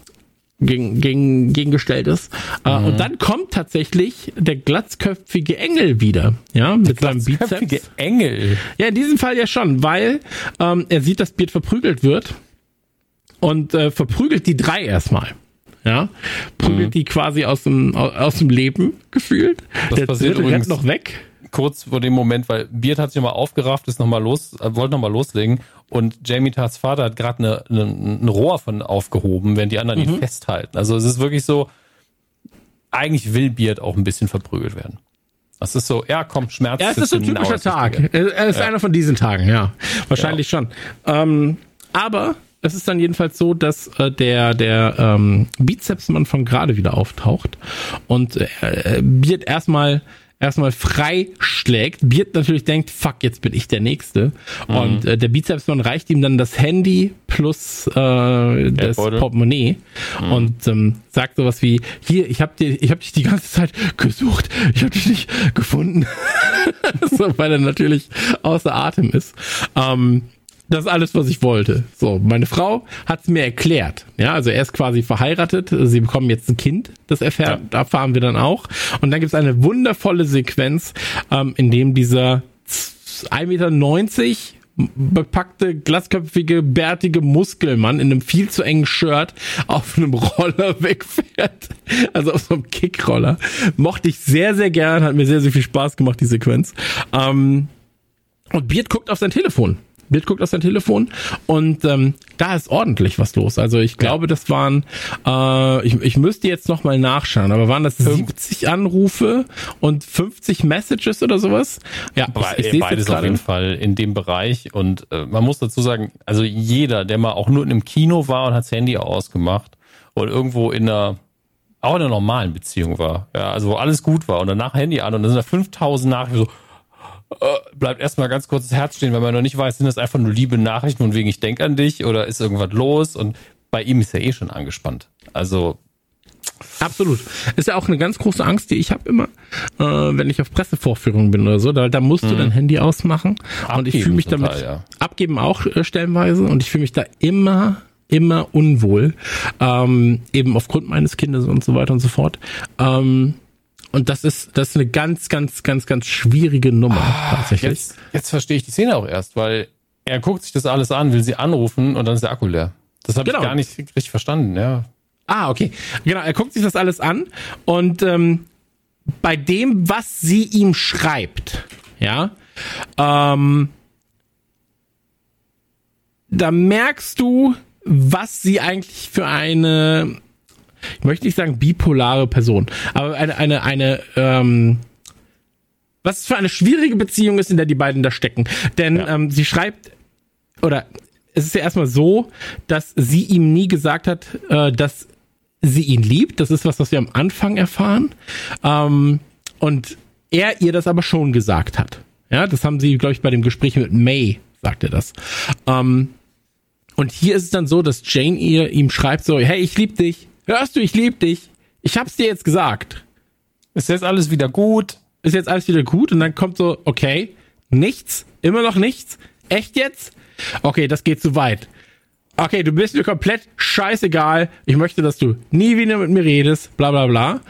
S2: gegen, gegen, gegengestellt ist. Äh, mhm. Und dann kommt tatsächlich der glatzköpfige Engel wieder, ja, mit der seinem Bizeps.
S1: Engel?
S2: Ja, in diesem Fall ja schon, weil ähm, er sieht, dass Beard verprügelt wird und äh, verprügelt die drei erstmal. Ja, prügelt mhm. die quasi aus dem, aus dem Leben gefühlt.
S1: Das Der passiert rennt noch weg. Kurz vor dem Moment, weil Beard hat sich nochmal aufgerafft, ist nochmal los, äh, wollte nochmal loslegen und Jamie Tarts Vater hat gerade eine, eine, ein Rohr von aufgehoben, während die anderen mhm. ihn festhalten. Also es ist wirklich so, eigentlich will Beard auch ein bisschen verprügelt werden. Das ist so, ja, komm, Schmerz.
S2: Ja, es ist so ein typischer Tag. Er ist ja. einer von diesen Tagen, ja. Wahrscheinlich ja. schon. Ähm, aber es ist dann jedenfalls so, dass äh, der, der ähm, Bizepsmann von gerade wieder auftaucht und äh, Biert erstmal erstmal frei schlägt. Natürlich denkt, fuck, jetzt bin ich der Nächste. Mhm. Und äh, der Bizepsmann reicht ihm dann das Handy plus äh, das Portemonnaie mhm. und ähm, sagt sowas wie, hier, ich hab, dir, ich hab dich die ganze Zeit gesucht, ich hab dich nicht gefunden. so, weil er natürlich außer Atem ist. Ähm, das ist alles, was ich wollte. So, meine Frau hat es mir erklärt. Ja, also er ist quasi verheiratet. Sie bekommen jetzt ein Kind. Das erfährt, ja. erfahren wir dann auch. Und dann gibt es eine wundervolle Sequenz, ähm, in dem dieser 1,90 Meter bepackte, glasköpfige, bärtige Muskelmann in einem viel zu engen Shirt auf einem Roller wegfährt. Also auf so einem Kickroller. Mochte ich sehr, sehr gern. Hat mir sehr, sehr viel Spaß gemacht, die Sequenz. Ähm, und Beard guckt auf sein Telefon. Bild guckt auf sein Telefon und ähm, da ist ordentlich was los. Also ich glaube, das waren, äh, ich, ich müsste jetzt nochmal nachschauen, aber waren das 70 Anrufe und 50 Messages oder sowas?
S1: Ja, ich, ich beides auf jeden Fall in dem Bereich und äh, man muss dazu sagen, also jeder, der mal auch nur in einem Kino war und hat das Handy ausgemacht und irgendwo in einer auch in einer normalen Beziehung war, ja, also wo alles gut war und danach Handy an und dann sind da 5000 Nachrichten so, bleibt erstmal ganz kurz das Herz stehen, weil man noch nicht weiß, sind das einfach nur liebe Nachrichten und wegen ich denke an dich oder ist irgendwas los und bei ihm ist er eh schon angespannt. Also
S2: Absolut. Ist ja auch eine ganz große Angst, die ich habe immer, äh, wenn ich auf Pressevorführungen bin oder so. Da, da musst mhm. du dein Handy ausmachen. Abgeben und ich fühle mich damit, ja. abgeben auch äh, stellenweise, und ich fühle mich da immer, immer unwohl. Ähm, eben aufgrund meines Kindes und so weiter und so fort. Ähm, und das ist, das ist eine ganz, ganz, ganz, ganz schwierige Nummer ah, tatsächlich.
S1: Jetzt, jetzt verstehe ich die Szene auch erst, weil er guckt sich das alles an, will sie anrufen und dann ist der Akku leer. Das habe genau. ich gar nicht richtig verstanden, ja.
S2: Ah, okay. Genau, er guckt sich das alles an und ähm, bei dem, was sie ihm schreibt, ja, ähm, da merkst du, was sie eigentlich für eine ich möchte nicht sagen bipolare Person, aber eine, eine, eine, ähm, was für eine schwierige Beziehung ist, in der die beiden da stecken. Denn ja. ähm, sie schreibt, oder es ist ja erstmal so, dass sie ihm nie gesagt hat, äh, dass sie ihn liebt. Das ist was, was wir am Anfang erfahren. Ähm, und er ihr das aber schon gesagt hat. Ja, das haben sie, glaube ich, bei dem Gespräch mit May, sagt er das. Ähm, und hier ist es dann so, dass Jane ihr ihm schreibt so, hey, ich liebe dich, Hörst du, ich liebe dich. Ich hab's dir jetzt gesagt.
S1: Ist jetzt alles wieder gut?
S2: Ist jetzt alles wieder gut? Und dann kommt so, okay, nichts, immer noch nichts. Echt jetzt? Okay, das geht zu weit. Okay, du bist mir komplett scheißegal. Ich möchte, dass du nie wieder mit mir redest, bla bla bla.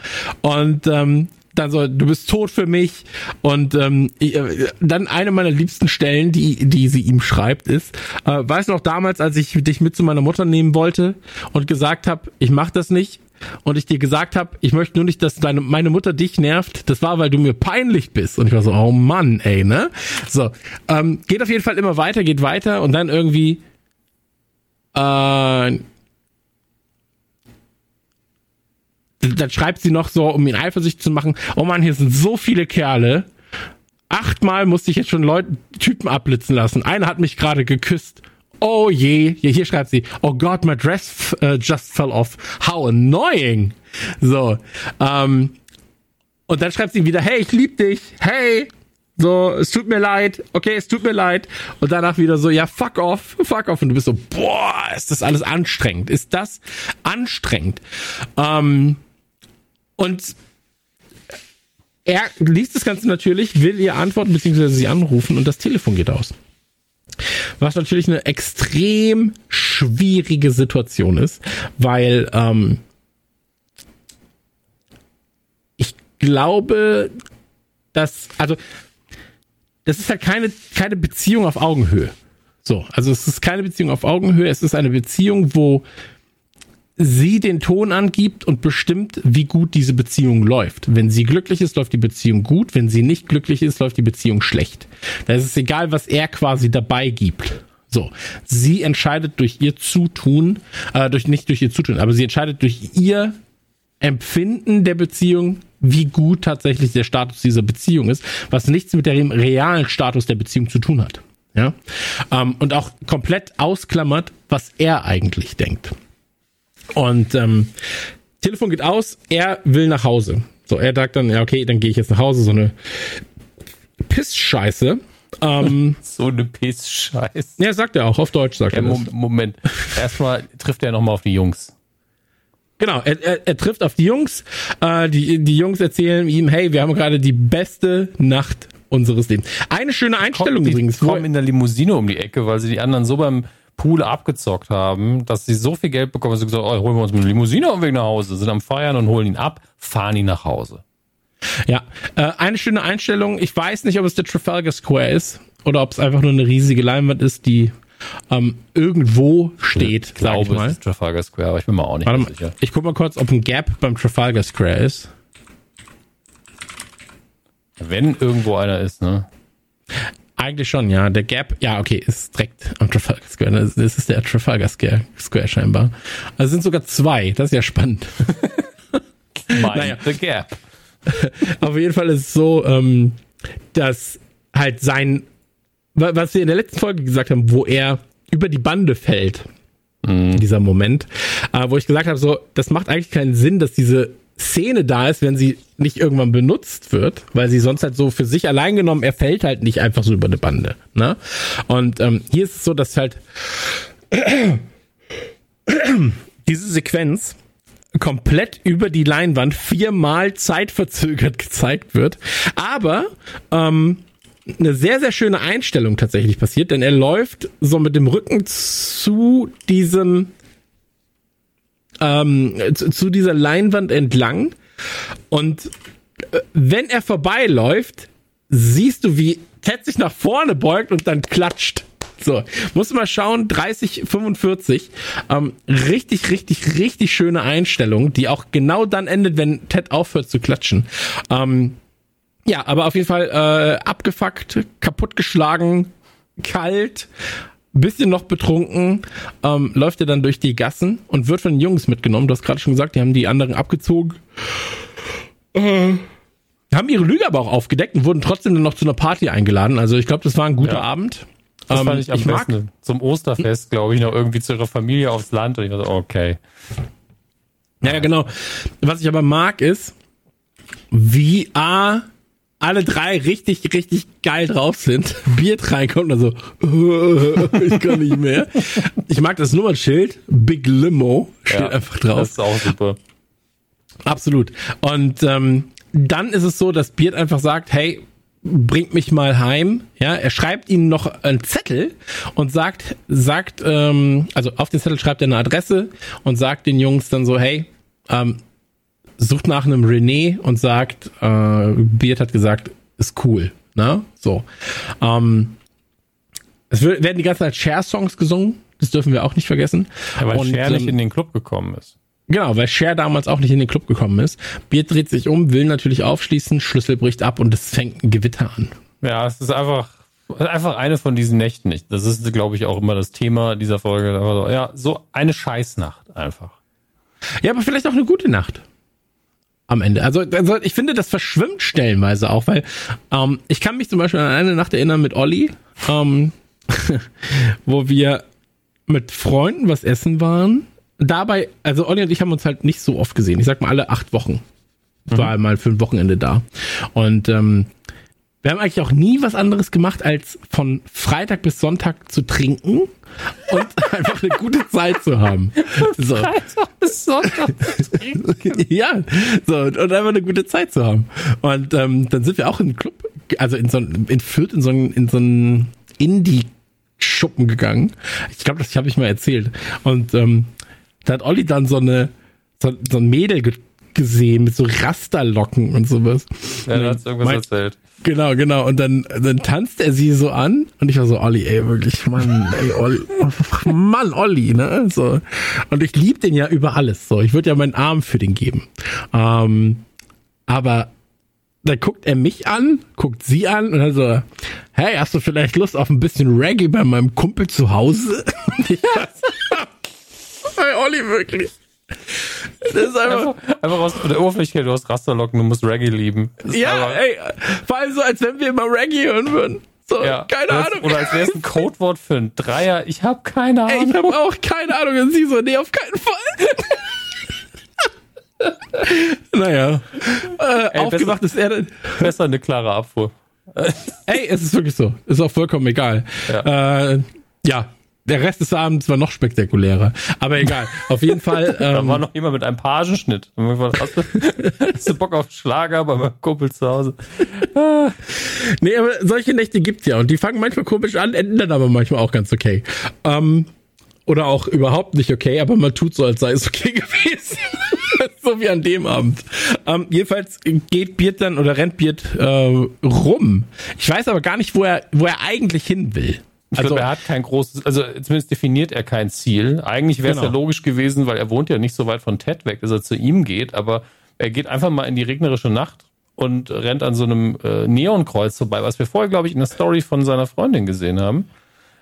S2: Und ähm, dann so, du bist tot für mich. Und ähm, äh, dann eine meiner liebsten Stellen, die, die sie ihm schreibt, ist, äh, weißt du noch damals, als ich dich mit zu meiner Mutter nehmen wollte und gesagt habe, ich mach das nicht, und ich dir gesagt habe, ich möchte nur nicht, dass deine, meine Mutter dich nervt, das war, weil du mir peinlich bist. Und ich war so, oh Mann, ey, ne? So, ähm, geht auf jeden Fall immer weiter, geht weiter und dann irgendwie äh, dann schreibt sie noch so, um ihn eifersüchtig zu machen, oh Mann, hier sind so viele Kerle. Achtmal musste ich jetzt schon Leute, Typen abblitzen lassen. Einer hat mich gerade geküsst. Oh je, hier, hier schreibt sie, oh God, my dress uh, just fell off. How annoying. So, ähm, und dann schreibt sie wieder, hey, ich lieb dich. Hey, so, es tut mir leid, okay, es tut mir leid. Und danach wieder so, ja, fuck off, fuck off. Und du bist so, boah, ist das alles anstrengend? Ist das anstrengend? Ähm, und er liest das Ganze natürlich, will ihr antworten, beziehungsweise sie anrufen und das Telefon geht aus. Was natürlich eine extrem schwierige Situation ist, weil ähm, ich glaube, dass, also das ist halt keine, keine Beziehung auf Augenhöhe. So, also es ist keine Beziehung auf Augenhöhe, es ist eine Beziehung, wo sie den Ton angibt und bestimmt, wie gut diese Beziehung läuft. Wenn sie glücklich ist, läuft die Beziehung gut. Wenn sie nicht glücklich ist, läuft die Beziehung schlecht. Da ist es egal, was er quasi dabei gibt. So, sie entscheidet durch ihr Zutun, äh, durch nicht durch ihr Zutun, aber sie entscheidet durch ihr Empfinden der Beziehung, wie gut tatsächlich der Status dieser Beziehung ist, was nichts mit dem realen Status der Beziehung zu tun hat. Ja, ähm, und auch komplett ausklammert, was er eigentlich denkt. Und ähm, Telefon geht aus, er will nach Hause. So, er sagt dann, ja, okay, dann gehe ich jetzt nach Hause, so eine Pissscheiße.
S1: Ähm, so eine Pissscheiße.
S2: Ja, sagt er auch, auf Deutsch sagt ja, er
S1: das. Moment, erstmal trifft er nochmal auf die Jungs.
S2: Genau, er, er, er trifft auf die Jungs. Äh, die, die Jungs erzählen ihm, hey, wir haben gerade die beste Nacht unseres Lebens. Eine schöne Einstellung
S1: Kommt,
S2: übrigens.
S1: Die kommen in der Limousine um die Ecke, weil sie die anderen so beim Pool abgezockt haben, dass sie so viel Geld bekommen, dass sie gesagt haben, oh, holen wir uns eine Limousine auf dem Weg nach Hause, sind am Feiern und holen ihn ab, fahren ihn nach Hause.
S2: Ja, äh, eine schöne Einstellung. Ich weiß nicht, ob es der Trafalgar Square ist oder ob es einfach nur eine riesige Leinwand ist, die ähm, irgendwo steht,
S1: ich glaube, ich mal. Es ist Trafalgar Square, aber ich bin mir auch nicht
S2: Warte mal, sicher. Ich guck mal kurz, ob ein Gap beim Trafalgar Square ist.
S1: Wenn irgendwo einer ist, ne?
S2: Eigentlich schon, ja. Der Gap, ja, okay, ist direkt am Trafalgar Square. Das ist der Trafalgar Square, Square scheinbar. Also sind sogar zwei. Das ist ja spannend.
S1: Mind naja. the Gap.
S2: Auf jeden Fall ist es so, ähm, dass halt sein, was wir in der letzten Folge gesagt haben, wo er über die Bande fällt, mhm. dieser Moment, äh, wo ich gesagt habe, so, das macht eigentlich keinen Sinn, dass diese Szene da ist, wenn sie nicht irgendwann benutzt wird, weil sie sonst halt so für sich allein genommen, er fällt halt nicht einfach so über eine Bande. Ne? Und ähm, hier ist es so, dass halt diese Sequenz komplett über die Leinwand viermal zeitverzögert gezeigt wird, aber ähm, eine sehr, sehr schöne Einstellung tatsächlich passiert, denn er läuft so mit dem Rücken zu diesem ähm, zu, zu dieser Leinwand entlang und äh, wenn er vorbeiläuft, siehst du, wie Ted sich nach vorne beugt und dann klatscht. So, muss mal schauen, 30, 45. Ähm, richtig, richtig, richtig schöne Einstellung, die auch genau dann endet, wenn Ted aufhört zu klatschen. Ähm, ja, aber auf jeden Fall äh, abgefuckt, kaputtgeschlagen, kalt, bisschen noch betrunken, ähm, läuft er dann durch die Gassen und wird von den Jungs mitgenommen. Du hast gerade schon gesagt, die haben die anderen abgezogen. Äh, haben ihre Lüge aber auch aufgedeckt und wurden trotzdem dann noch zu einer Party eingeladen. Also ich glaube, das war ein guter ja. Abend.
S1: Das ähm, fand ich am ich besten. Mag, Zum Osterfest, glaube ich, noch irgendwie zu ihrer Familie aufs Land. Und ich dachte, okay.
S2: Ja, genau. Was ich aber mag, ist, wie A, alle drei richtig, richtig geil drauf sind. Bier reinkommt und so, ich kann nicht mehr. Ich mag das Nummernschild, Big Limo, steht ja, einfach drauf. Das
S1: ist auch super.
S2: Absolut. Und ähm, dann ist es so, dass Beard einfach sagt, hey, bringt mich mal heim. Ja, er schreibt ihnen noch einen Zettel und sagt, sagt, ähm, also auf den Zettel schreibt er eine Adresse und sagt den Jungs dann so, hey, ähm, sucht nach einem René und sagt, äh, Beard hat gesagt, ist cool. Ne? So. Ähm, es werden die ganze Zeit Share-Songs gesungen, das dürfen wir auch nicht vergessen.
S1: Ja, weil und, Cher nicht ähm, in den Club gekommen ist.
S2: Genau, weil Cher damals auch nicht in den Club gekommen ist. Beard dreht sich um, will natürlich aufschließen, Schlüssel bricht ab und es fängt ein Gewitter an.
S1: Ja, es ist einfach, einfach eine von diesen Nächten nicht. Das ist, glaube ich, auch immer das Thema dieser Folge. ja, so eine Scheißnacht einfach.
S2: Ja, aber vielleicht auch eine gute Nacht. Am Ende. Also, also ich finde, das verschwimmt stellenweise auch, weil ähm, ich kann mich zum Beispiel an eine Nacht erinnern mit Olli, ähm, wo wir mit Freunden was essen waren dabei, also Olli und ich haben uns halt nicht so oft gesehen. Ich sag mal alle acht Wochen. Ich war mhm. mal für ein Wochenende da. Und ähm, wir haben eigentlich auch nie was anderes gemacht, als von Freitag bis Sonntag zu trinken und einfach eine gute Zeit zu haben. So. Freitag bis Sonntag zu trinken. ja, so, und einfach eine gute Zeit zu haben. Und ähm, dann sind wir auch im Club, also in so in Fürth, in so einen, in so einen Indie-Schuppen gegangen. Ich glaube, das habe ich mal erzählt. Und ähm, da hat Olli dann so eine so, so ein Mädel ge gesehen mit so Rasterlocken und sowas.
S1: Ja, da hat irgendwas mein, erzählt.
S2: Genau, genau. Und dann, dann tanzt er sie so an und ich war so, Olli, ey, wirklich, Mann, ey, Olli, Mann, Olli, ne? So. Und ich lieb den ja über alles. So, ich würde ja meinen Arm für den geben. Ähm, aber dann guckt er mich an, guckt sie an und dann so, hey, hast du vielleicht Lust auf ein bisschen Reggae bei meinem Kumpel zu Hause? Und ich Hey, Olli, wirklich.
S1: Das ist einfach, einfach, einfach aus der Oberflächlichkeit, du hast Rasterlocken, du musst Reggae lieben.
S2: Ja, ey, vor allem so, als wenn wir immer Reggae hören würden. So, ja. keine
S1: oder
S2: Ahnung.
S1: Oder als wäre es ein Codewort für ein Dreier. Ich habe keine Ahnung. Ey,
S2: ich habe auch keine Ahnung. Und sie so, nee, auf keinen Fall. naja. Äh, ey, aufgewacht besser, ist er dann.
S1: Besser eine klare Abfuhr.
S2: ey, es ist wirklich so. Ist auch vollkommen egal. Ja. Äh, ja, der Rest des Abends war noch spektakulärer. Aber egal. Auf jeden Fall.
S1: Ähm, da war noch jemand mit einem Pagenschnitt. Hast du, hast du Bock auf Schlager bei meinem Kumpel zu Hause?
S2: nee, aber solche Nächte gibt's ja. Und die fangen manchmal komisch an, enden dann aber manchmal auch ganz okay. Ähm, oder auch überhaupt nicht okay, aber man tut so, als sei es okay gewesen. so wie an dem Abend. Ähm, jedenfalls geht Beard dann oder rennt Beard äh, rum. Ich weiß aber gar nicht, wo er, wo er eigentlich hin will.
S1: Ich also, glaube, er hat kein großes, also zumindest definiert er kein Ziel. Eigentlich wäre es genau. ja logisch gewesen, weil er wohnt ja nicht so weit von Ted weg, dass er zu ihm geht, aber er geht einfach mal in die regnerische Nacht und rennt an so einem äh, Neonkreuz vorbei, was wir vorher, glaube ich, in der Story von seiner Freundin gesehen haben.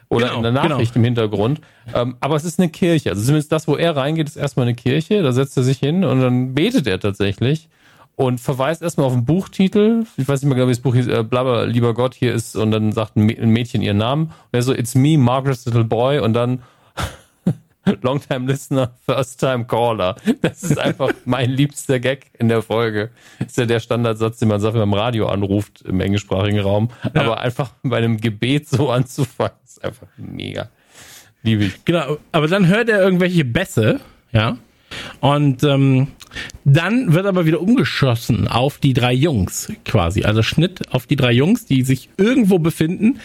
S1: Oder genau, in der genau. Nachricht genau. im Hintergrund. Ähm, aber es ist eine Kirche. Also zumindest das, wo er reingeht, ist erstmal eine Kirche. Da setzt er sich hin und dann betet er tatsächlich und verweist erstmal auf den Buchtitel. Ich weiß nicht mehr genau, wie das Buch hieß, äh, blabber, lieber Gott, hier ist, und dann sagt ein Mädchen ihren Namen. Und er so, it's me, Margaret's little boy, und dann Longtime Listener, First Time Caller. Das ist einfach mein liebster Gag in der Folge. Ist ja der Standardsatz, den man sagt, wenn man im Radio anruft im englischsprachigen Raum. Ja. Aber einfach bei einem Gebet so anzufangen, ist einfach mega. Liebe ich.
S2: Genau, aber dann hört er irgendwelche Bässe, ja. Und ähm, dann wird aber wieder umgeschossen auf die drei Jungs quasi. Also Schnitt auf die drei Jungs, die sich irgendwo befinden.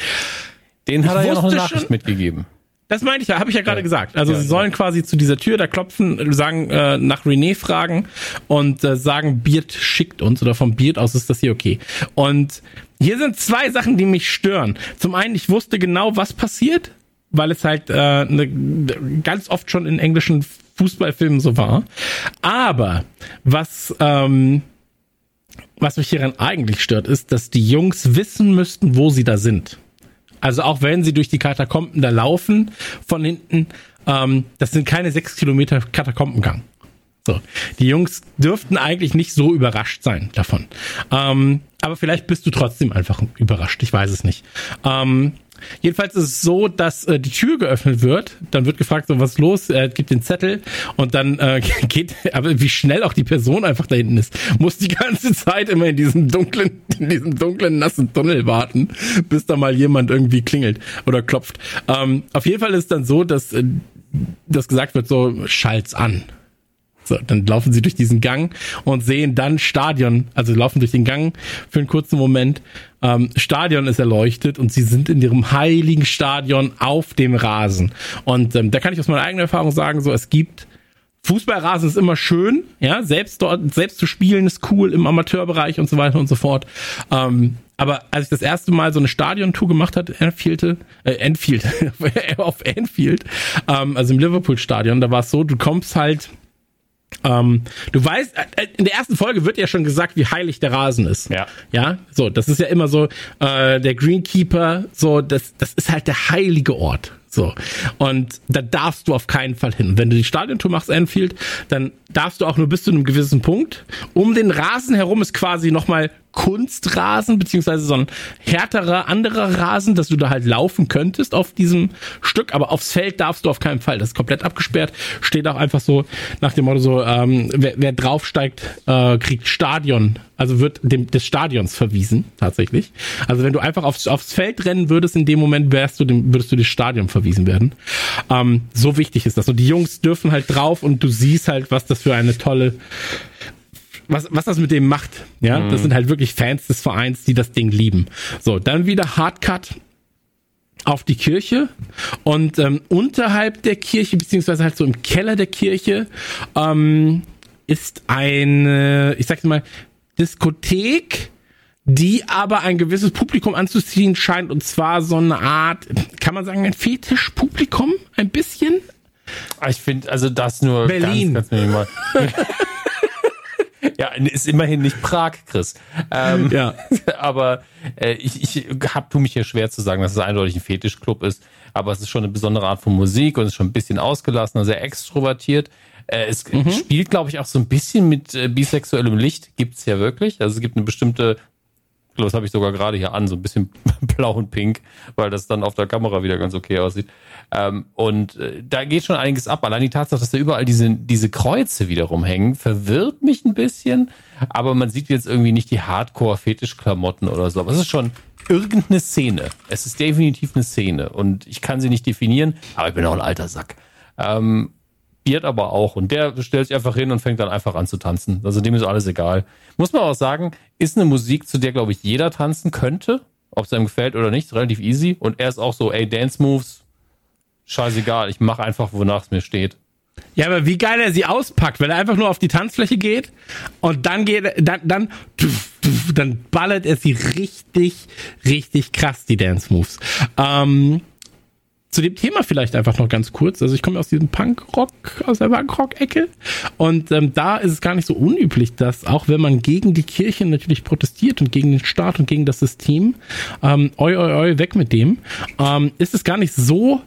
S1: Den hat ich er ja noch eine Nachricht schon, mitgegeben.
S2: Das meinte ich ja, habe ich ja gerade ja. gesagt. Also ja, sie sollen quasi zu dieser Tür da klopfen, sagen, äh, nach René fragen und äh, sagen, Beard schickt uns oder vom Beard aus ist das hier okay. Und hier sind zwei Sachen, die mich stören. Zum einen, ich wusste genau, was passiert, weil es halt äh, ne, ganz oft schon in englischen Fußballfilmen so war. Aber was, ähm, was mich hieran eigentlich stört, ist, dass die Jungs wissen müssten, wo sie da sind. Also auch wenn sie durch die Katakomben da laufen, von hinten, ähm, das sind keine sechs Kilometer Katakombengang. So. Die Jungs dürften eigentlich nicht so überrascht sein davon. Ähm, aber vielleicht bist du trotzdem einfach überrascht. Ich weiß es nicht. Ähm, Jedenfalls ist es so, dass äh, die Tür geöffnet wird, dann wird gefragt, so was ist los, er gibt den Zettel und dann äh, geht, aber wie schnell auch die Person einfach da hinten ist, muss die ganze Zeit immer in diesem dunklen, in diesem dunklen, nassen Tunnel warten, bis da mal jemand irgendwie klingelt oder klopft. Ähm, auf jeden Fall ist es dann so, dass äh, das gesagt wird, so schalt's an. So, dann laufen sie durch diesen Gang und sehen dann Stadion, also laufen durch den Gang für einen kurzen Moment. Ähm, Stadion ist erleuchtet und sie sind in ihrem heiligen Stadion auf dem Rasen. Und ähm, da kann ich aus meiner eigenen Erfahrung sagen, so es gibt Fußballrasen ist immer schön, ja, selbst dort, selbst zu spielen ist cool im Amateurbereich und so weiter und so fort. Ähm, aber als ich das erste Mal so eine Stadiontour gemacht hat, Anfield, äh, Anfield, auf Anfield, ähm, also im Liverpool-Stadion, da war es so, du kommst halt Ähm, du weißt, äh, in der ersten Folge wird ja schon gesagt, wie heilig der Rasen ist.
S1: Ja.
S2: Ja, so, das ist ja immer so, äh, der Greenkeeper, so, das, das ist halt der heilige Ort. So. Und da darfst du auf keinen Fall hin. Wenn du die Stadiontour machst, Anfield, dann darfst du auch nur bis zu einem gewissen Punkt. Um den Rasen herum ist quasi nochmal Kunstrasen, beziehungsweise so ein härterer, anderer Rasen, dass du da halt laufen könntest auf diesem Stück, aber aufs Feld darfst du auf keinen Fall. Das ist komplett abgesperrt. Steht auch einfach so nach dem Motto so, ähm, wer, wer draufsteigt, äh, kriegt Stadion, also wird dem des Stadions verwiesen, tatsächlich. Also wenn du einfach aufs, aufs Feld rennen würdest, in dem Moment wärst du dem, würdest du das Stadion verwiesen werden. Ähm, so wichtig ist das. Und die Jungs dürfen halt drauf und du siehst halt, was das für eine tolle was, was das mit dem macht. Ja, mhm. das sind halt wirklich Fans des Vereins, die das Ding lieben. So, dann wieder Hardcut auf die Kirche und ähm, unterhalb der Kirche, beziehungsweise halt so im Keller der Kirche, ähm, ist eine, ich sag mal, Diskothek, die aber ein gewisses Publikum anzuziehen scheint und zwar so eine Art, kann man sagen, ein Fetischpublikum, ein bisschen.
S1: Ich finde, also das nur
S2: Berlin.
S1: ganz, ganz minimal. Ja, ist immerhin nicht Prag, Chris. Ähm, ja. Aber äh, ich, ich hab, tu mich hier schwer zu sagen, dass es eindeutig ein Fetischclub ist. Aber es ist schon eine besondere Art von Musik und ist schon ein bisschen ausgelassener, sehr extrovertiert. Äh, es mhm. spielt, glaube ich, auch so ein bisschen mit äh, bisexuellem Licht. Gibt's ja wirklich. Also es gibt eine bestimmte das habe ich sogar gerade hier an, so ein bisschen blau und pink, weil das dann auf der Kamera wieder ganz okay aussieht. Ähm, und äh, da geht schon einiges ab. Allein die Tatsache, dass da überall diese, diese Kreuze wiederum hängen, verwirrt mich ein bisschen. Aber man sieht jetzt irgendwie nicht die Hardcore-Fetischklamotten oder so. Aber es ist schon irgendeine Szene. Es ist definitiv eine Szene. Und ich kann sie nicht definieren, aber ich bin auch ein alter Sack. Ähm, Beard aber auch. Und der stellt sich einfach hin und fängt dann einfach an zu tanzen. Also dem ist alles egal. Muss man auch sagen, ist eine Musik, zu der, glaube ich, jeder tanzen könnte. Ob es einem gefällt oder nicht, relativ easy. Und er ist auch so, ey, Dance Moves, scheißegal, ich mache einfach, wonach es mir steht.
S2: Ja, aber wie geil er sie auspackt, wenn er einfach nur auf die Tanzfläche geht und dann geht dann dann dann ballert er sie richtig richtig krass die Dance Moves. Ähm, zu dem Thema vielleicht einfach noch ganz kurz. Also ich komme aus diesem Punkrock, aus der Punkrock-Ecke. Und ähm, da ist es gar nicht so unüblich, dass auch wenn man gegen die Kirche natürlich protestiert und gegen den Staat und gegen das System, ähm, oi, oi, oi, weg mit dem, ähm, ist es gar nicht so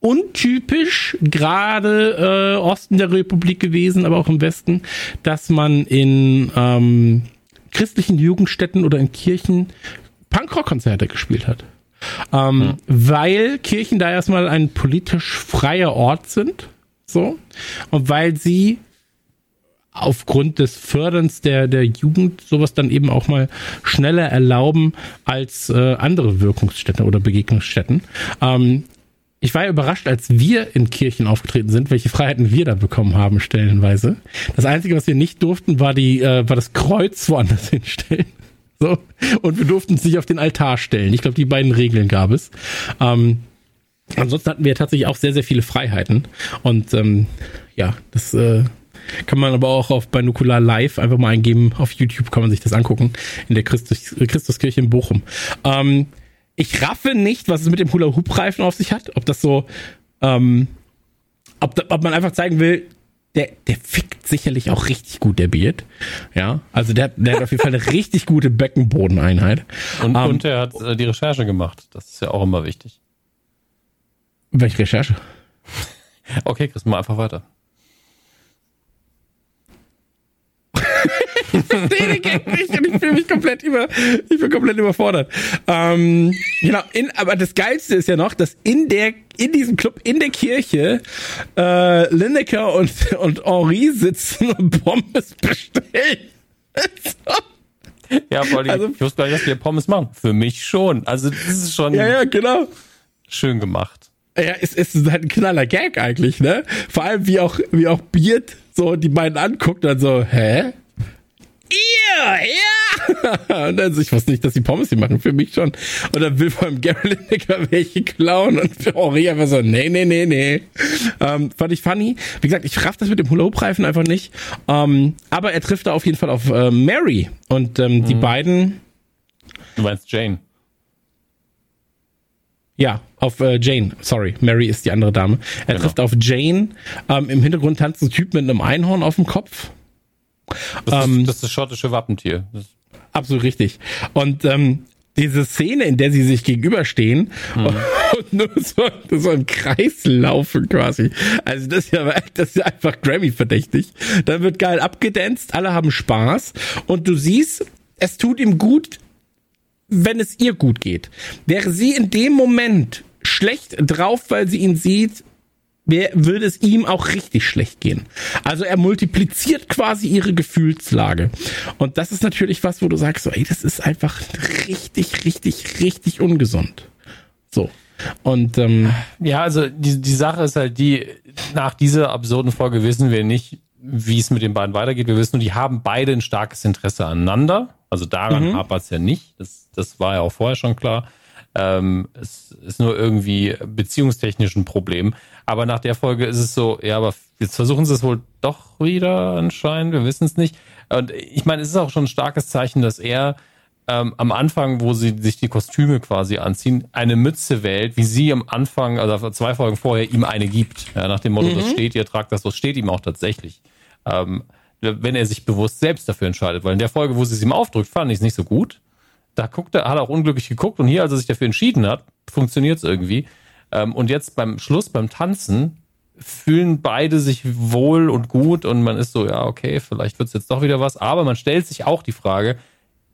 S2: untypisch, gerade äh, Osten der Republik gewesen, aber auch im Westen, dass man in ähm, christlichen Jugendstätten oder in Kirchen Punkrock-Konzerte gespielt hat. Ähm, mhm. Weil Kirchen da erstmal ein politisch freier Ort sind. So. Und weil sie aufgrund des Förderns der, der Jugend sowas dann eben auch mal schneller erlauben als äh, andere Wirkungsstätten oder Begegnungsstätten. Ähm, ich war ja überrascht, als wir in Kirchen aufgetreten sind, welche Freiheiten wir da bekommen haben, stellenweise. Das Einzige, was wir nicht durften, war die, äh, war das Kreuz woanders hinstellen. So. Und wir durften es nicht auf den Altar stellen. Ich glaube, die beiden Regeln gab es. Ähm, ansonsten hatten wir tatsächlich auch sehr, sehr viele Freiheiten. Und ähm, ja, das äh, kann man aber auch auf Binocular Live einfach mal eingeben. Auf YouTube kann man sich das angucken. In der Christus, Christuskirche in Bochum. Ähm, ich raffe nicht, was es mit dem Hula-Hoop-Reifen auf sich hat. Ob das so, ähm, ob, ob man einfach zeigen will, der, der fickt sicherlich auch richtig gut, der Beard. Ja, also der, der hat auf jeden Fall eine richtig gute Beckenbodeneinheit.
S1: Und, um, ähm, und er hat äh, die Recherche gemacht. Das ist ja auch immer wichtig.
S2: Welche Recherche?
S1: okay, Chris, mal einfach weiter.
S2: Ich verstehe den Gag nicht und ich fühle mich komplett über, ich bin komplett überfordert. Ähm, genau, in, aber das Geilste ist ja noch, dass in der, in diesem Club, in der Kirche, äh, Lineker und, und Henri sitzen und Pommes bestellen.
S1: Ja, vor allem, also, ich wusste gar nicht, dass wir Pommes machen. Für mich schon. Also, das ist schon.
S2: Ja, ja, genau.
S1: Schön gemacht.
S2: Ja, es, es ist halt ein knaller Gag eigentlich, ne? Vor allem, wie auch, wie auch Beard so die beiden anguckt und so, hä? Ihr, ja. Und dann so, ich wusste nicht, dass die Pommes die machen, für mich schon. Und dann will vor allem Gary Lineker welche klauen und für Henri einfach so, nee, nee, nee, nee. Ähm, fand ich funny. Wie gesagt, ich raff das mit dem Hula-Hoop-Reifen einfach nicht. Ähm, aber er trifft da auf jeden Fall auf äh, Mary. Und ähm, mhm. die beiden...
S1: Du meinst Jane?
S2: Ja, auf äh, Jane. Sorry, Mary ist die andere Dame. Er
S1: Genau.
S2: trifft auf Jane. Ähm, Im Hintergrund tanzt ein Typ mit einem Einhorn auf dem Kopf.
S1: Das,
S2: Ähm,
S1: ist, das ist das schottische Wappentier. Das,
S2: Absolut richtig. Und ähm, diese Szene, in der sie sich gegenüberstehen und nur so, so im Kreis laufen quasi. Also das ist ja, das ist ja einfach Grammy-verdächtig. Dann wird geil abgedanzt, alle haben Spaß und du siehst, es tut ihm gut, wenn es ihr gut geht. Wäre sie in dem Moment schlecht drauf, weil sie ihn sieht, wär, würde es ihm auch richtig schlecht gehen. Also er multipliziert quasi ihre Gefühlslage. Und das ist natürlich was, wo du sagst, so, ey, das ist einfach richtig, richtig, richtig ungesund. So. Und ähm,
S1: ja, also die, die Sache ist halt die, nach dieser absurden Folge wissen wir nicht, wie es mit den beiden weitergeht. Wir wissen nur, die haben beide ein starkes Interesse aneinander. Also daran
S2: Mhm.
S1: hapert es ja nicht. Das, das war ja auch vorher schon klar. Ähm, es ist nur irgendwie beziehungstechnisch ein Problem. Aber nach der Folge ist es so, ja, aber jetzt versuchen sie es wohl doch wieder anscheinend. Wir wissen es nicht. Und ich meine, es ist auch schon ein starkes Zeichen, dass er ähm, am Anfang, wo sie sich die Kostüme quasi anziehen, eine Mütze wählt, wie sie am Anfang, also zwei Folgen vorher, ihm eine gibt. Ja, nach dem Motto, das steht, ihr tragt das, so steht ihm auch tatsächlich. Ähm, wenn er sich bewusst selbst dafür entscheidet. Weil in der Folge, wo sie es ihm aufdrückt, fand ich es nicht so gut. Da guckt er, hat er auch unglücklich geguckt und hier, als er sich dafür entschieden hat, funktioniert es irgendwie. Ähm, und jetzt beim Schluss, beim Tanzen, fühlen beide sich wohl und gut und man ist so, ja, okay, vielleicht wird es jetzt doch wieder was. Aber man stellt sich auch die Frage,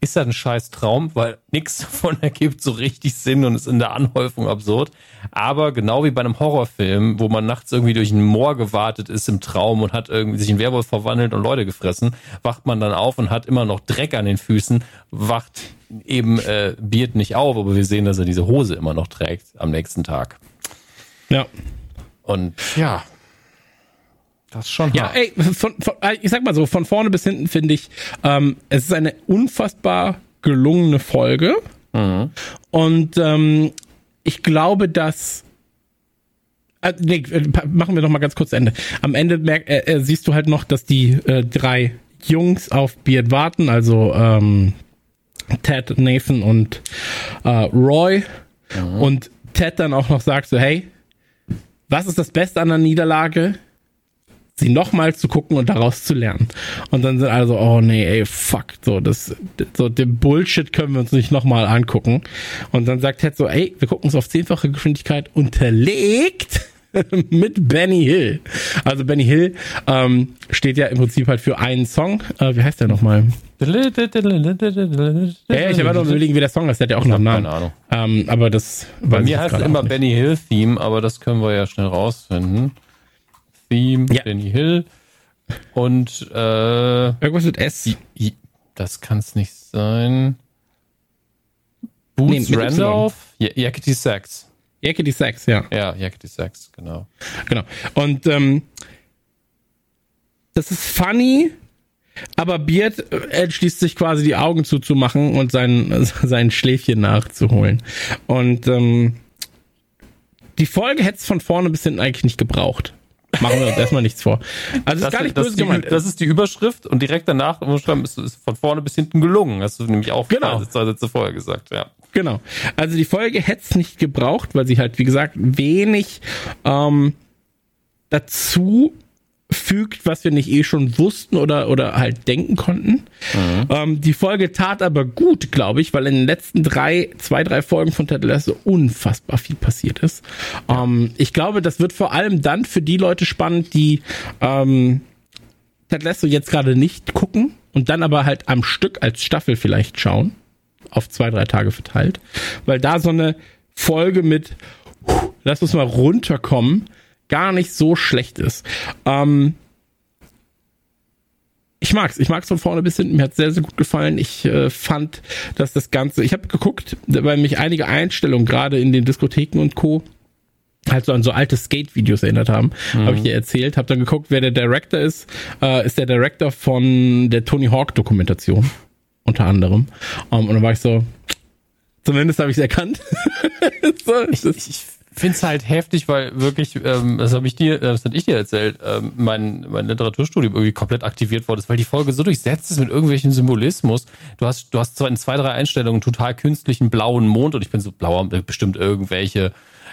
S1: ist das ein scheiß Traum, weil nichts davon ergibt so richtig Sinn und ist in der Anhäufung absurd. Aber genau wie bei einem Horrorfilm, wo man nachts irgendwie durch ein Moor gewartet ist im Traum und hat irgendwie sich in Werwolf verwandelt und Leute gefressen, wacht man dann auf und hat immer noch Dreck an den Füßen, wacht eben äh, Beard nicht auf, aber wir sehen, dass er diese Hose immer noch trägt am nächsten Tag.
S2: ja.
S1: Und ja, das ist schon
S2: Ja,
S1: hart.
S2: ey, von, von, ich sag mal so, von vorne bis hinten finde ich, ähm, es ist eine unfassbar gelungene Folge. Und ähm, ich glaube, dass äh, nee, äh, machen wir noch mal ganz kurz Ende. Am Ende merk, äh, äh, siehst du halt noch, dass die äh, drei Jungs auf Beard warten, also ähm, Ted, Nathan und äh, Roy. Und Ted dann auch noch sagt so, hey, was ist das Beste an der Niederlage? sie nochmal zu gucken und daraus zu lernen. Und dann sind alle so, oh nee, ey, fuck, so, das, so, den Bullshit können wir uns nicht nochmal angucken. Und dann sagt Ted so, ey, wir gucken uns auf zehnfache Geschwindigkeit unterlegt mit Benny Hill. Also Benny Hill ähm, steht ja im Prinzip halt für einen Song. Äh, wie heißt der nochmal? Ja, ja, ich war nur überlegen, wie der Song ist. Der hat ja auch noch einen Namen.
S1: keine Ahnung.
S2: Ähm, aber das
S1: Bei mir heißt es immer. Benny Hill Theme, aber das können wir ja schnell rausfinden. Theme,
S2: Ja.
S1: Benny Hill. Und äh,
S2: Irgendwas mit S.
S1: das kann es nicht sein. Boots
S2: Nee,
S1: Randolph? Yakety Sax.
S2: Yakety Sax, ja.
S1: Ja, Yakety Sax, genau.
S2: Genau. Und ähm, das ist funny, aber Beard äh, entschließt sich quasi die Augen zuzumachen und sein, sein Schläfchen nachzuholen. Und ähm, die Folge hätte es von vorne bis hinten eigentlich nicht gebraucht. Machen wir uns erstmal nichts vor. Also ist gar nicht
S1: das,
S2: böse
S1: ist die,
S2: gemeint.
S1: das ist die Überschrift und direkt danach ist es von vorne bis hinten gelungen. Hast du nämlich auch
S2: Genau.
S1: Sätze vorher gesagt, ja.
S2: Genau. Also die Folge hätte es nicht gebraucht, weil sie halt, wie gesagt, wenig ähm, dazu fügt, was wir nicht eh schon wussten oder, oder halt denken konnten. Ähm, die Folge tat aber gut, glaube ich, weil in den letzten drei, zwei, drei Folgen von Ted Lasso unfassbar viel passiert ist. Ähm, ich glaube, das wird vor allem dann für die Leute spannend, die ähm, Ted Lasso jetzt gerade nicht gucken und dann aber halt am Stück als Staffel vielleicht schauen auf zwei, drei Tage verteilt, weil da so eine Folge mit, lass uns mal runterkommen, gar nicht so schlecht ist. Ähm, ich mag's, ich mag's von vorne bis hinten. Mir hat's sehr, sehr gut gefallen. Ich äh, fand, dass das Ganze, ich habe geguckt, weil mich einige Einstellungen gerade in den Diskotheken und Co halt so an so alte Skate-Videos erinnert haben, habe ich dir erzählt, habe dann geguckt, wer der Director ist, äh, ist der Director von der Tony Hawk Dokumentation unter anderem. Um, und dann war ich so, zumindest habe ich es erkannt. so,
S1: Ich, ich finde es halt heftig, weil wirklich, ähm, das habe ich dir, das hatte ich dir erzählt, ähm, mein, mein Literaturstudium irgendwie komplett aktiviert worden ist, weil die Folge so durchsetzt ist mit irgendwelchen Symbolismus. Du hast, du hast zwar in zwei, drei Einstellungen total künstlichen blauen Mond und ich bin so blauer, bestimmt irgendwelche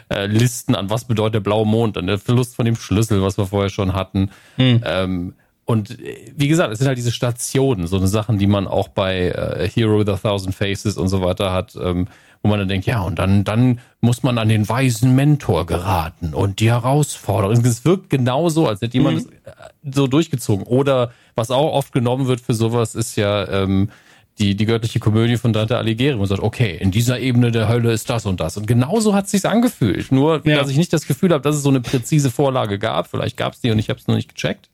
S1: äh, Listen an, was bedeutet der blaue Mond, an der Verlust von dem Schlüssel, was wir vorher schon hatten. Hm. Ähm, und äh, wie gesagt, es sind halt diese Stationen, so eine Sachen, die man auch bei äh, Hero the Thousand Faces und so weiter hat, ähm, wo man dann denkt, ja, und dann, dann muss man an den weisen Mentor geraten und die Herausforderung. Es wirkt genauso, als hätte jemand mhm. das äh, so durchgezogen. Oder was auch oft genommen wird für sowas, ist ja ähm, die, die göttliche Komödie von Dante Alighieri. Man sagt, okay, in dieser Ebene der Hölle ist das und das. Und genauso hat es sich angefühlt. Nur, ja. dass ich nicht das Gefühl habe, dass es so eine präzise Vorlage gab. Vielleicht gab es die und ich habe es noch nicht gecheckt.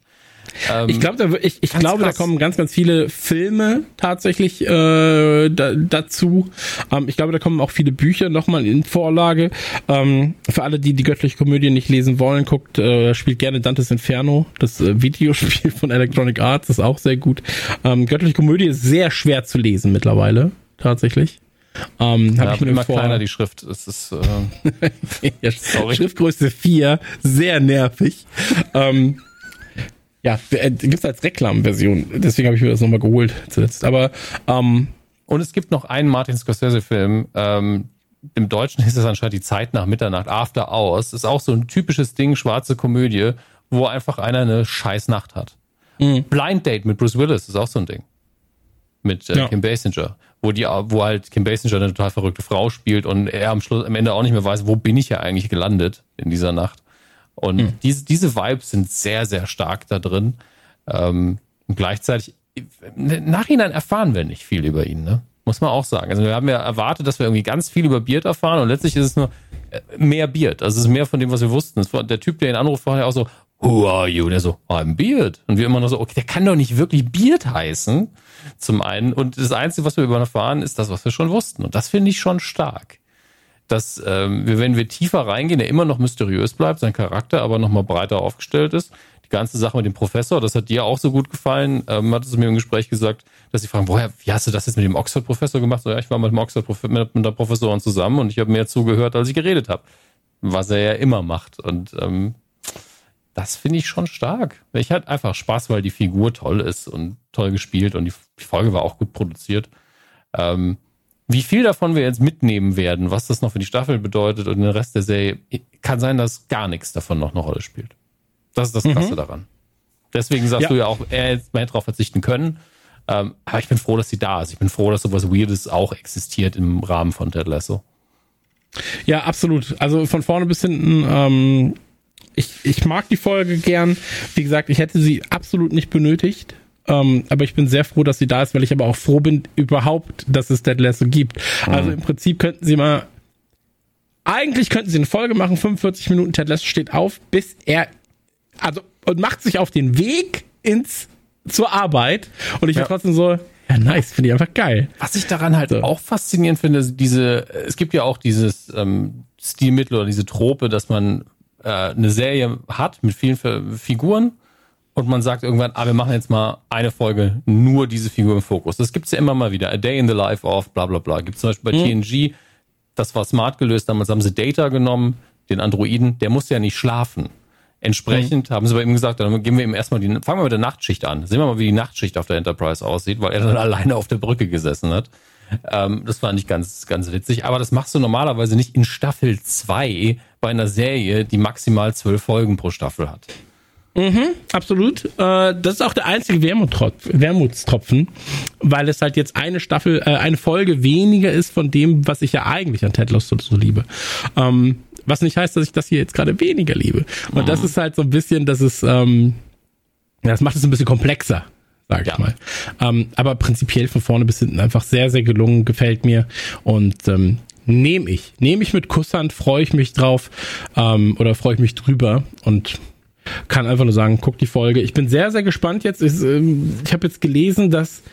S2: Ähm, ich glaube, da, ich, ich glaube, da kommen ganz, ganz viele Filme tatsächlich äh, da, dazu. Ähm, ich glaube, da kommen auch viele Bücher nochmal in Vorlage. Ähm, für alle, die die göttliche Komödie nicht lesen wollen, guckt, äh, spielt gerne Dantes Inferno, das äh, Videospiel von Electronic Arts, ist auch sehr gut. Ähm, göttliche Komödie ist sehr schwer zu lesen mittlerweile, tatsächlich.
S1: Ähm, ja, ich immer vor... kleiner die Schrift. Es ist
S2: äh, ja, Schriftgröße 4, sehr nervig. ähm, ja, äh, gibt's als Reklamversion. Deswegen habe ich mir das nochmal geholt zuletzt. Aber ähm,
S1: und es gibt noch einen Martin Scorsese-Film. Ähm, Im Deutschen ist es anscheinend die Zeit nach Mitternacht, After Hours. Ist auch so ein typisches Ding, schwarze Komödie, wo einfach einer eine Scheißnachtt hat. Mhm. Blind Date mit Bruce Willis ist auch so ein Ding. Mit äh, ja. Kim Basinger. Wo die, wo halt Kim Basinger eine total verrückte Frau spielt und er am Schluss, am Ende auch nicht mehr weiß, wo bin ich ja eigentlich gelandet in dieser Nacht. Und mhm. diese, diese Vibes sind sehr, sehr stark da drin. Ähm, und gleichzeitig, im Nachhinein erfahren wir nicht viel über ihn, ne? Muss man auch sagen. Also wir haben ja erwartet, dass wir irgendwie ganz viel über Beard erfahren und letztlich ist es nur äh, mehr Beard. Also es ist mehr von dem, was wir wussten. Der Typ, der ihn anruft, war ja auch so, Who are you? Und er so, I'm Beard. Und wir immer noch so, okay, der kann doch nicht wirklich Beard heißen. Zum einen. Und das Einzige, was wir über ihn erfahren, ist das, was wir schon wussten. Und das finde ich schon stark dass ähm, wenn wir tiefer reingehen, er immer noch mysteriös bleibt, sein Charakter aber nochmal breiter aufgestellt ist. Die ganze Sache mit dem Professor, das hat dir auch so gut gefallen, ähm, hat es mir im Gespräch gesagt, dass sie fragen, woher, wie hast du das jetzt mit dem Oxford-Professor gemacht? So, ja, ich war mit dem Oxford mit, mit der Professorin zusammen und ich habe mehr zugehört, als ich geredet habe. Was er ja immer macht. Und ähm, das finde ich schon stark. Ich hatte einfach Spaß, weil die Figur toll ist und toll gespielt und die Folge war auch gut produziert. Ähm, wie viel davon wir jetzt mitnehmen werden, was das noch für die Staffel bedeutet und den Rest der Serie, kann sein, dass gar nichts davon noch eine Rolle spielt. Das ist das Krasse mhm. daran. Deswegen sagst ja. du ja auch, er hätte darauf verzichten können. Ähm, aber ich bin froh, dass sie da ist. Ich bin froh, dass sowas Weirdes auch existiert im Rahmen von Ted Lasso.
S2: Ja, absolut. Also von vorne bis hinten, ähm, ich, ich mag die Folge gern. Wie gesagt, ich hätte sie absolut nicht benötigt. Ähm, aber ich bin sehr froh, dass sie da ist, weil ich aber auch froh bin, überhaupt, dass es Dead Lasso gibt. Mhm. Also im Prinzip könnten sie mal, eigentlich könnten sie eine Folge machen, 45 Minuten, Ted Lasso steht auf, bis er, also, und macht sich auf den Weg ins, zur Arbeit. Und ich ja. bin trotzdem so, ja, nice, finde ich einfach geil.
S1: Was ich daran halt so. auch faszinierend finde, diese, es gibt ja auch dieses ähm, Stilmittel oder diese Trope, dass man äh, eine Serie hat mit vielen Figuren und man sagt irgendwann, ah, wir machen jetzt mal eine Folge nur diese Figur im Fokus. Das gibt's ja immer mal wieder. A Day in the Life of, bla bla bla. Gibt's zum Beispiel bei mhm. TNG, das war smart gelöst, damals haben sie Data genommen, den Androiden, der muss ja nicht schlafen. Entsprechend mhm. haben sie bei ihm gesagt, dann gehen wir ihm erstmal die, fangen wir mit der Nachtschicht an. Sehen wir mal, wie die Nachtschicht auf der Enterprise aussieht, weil er dann alleine auf der Brücke gesessen hat. Ähm, das fand ich ganz, ganz witzig. Aber das machst du normalerweise nicht in Staffel 2 bei einer Serie, die maximal zwölf Folgen pro Staffel hat.
S2: Mhm, absolut. Äh, das ist auch der einzige Wermutstropfen, weil es halt jetzt eine Staffel, äh, eine Folge weniger ist von dem, was ich ja eigentlich an Ted Lasso so liebe. Ähm, was nicht heißt, dass ich das hier jetzt gerade weniger liebe. Und mhm. das ist halt so ein bisschen, das ist, ähm, ja, das macht es ein bisschen komplexer, sag ich ja. mal. Ähm, aber prinzipiell von vorne bis hinten einfach sehr, sehr gelungen, gefällt mir. Und ähm, nehme ich. Nehme ich mit Kusshand, freue ich mich drauf ähm, oder freue ich mich drüber. Und kann einfach nur sagen, guck die Folge. Ich bin sehr, sehr gespannt jetzt. Ich, ähm, ich habe jetzt gelesen, dass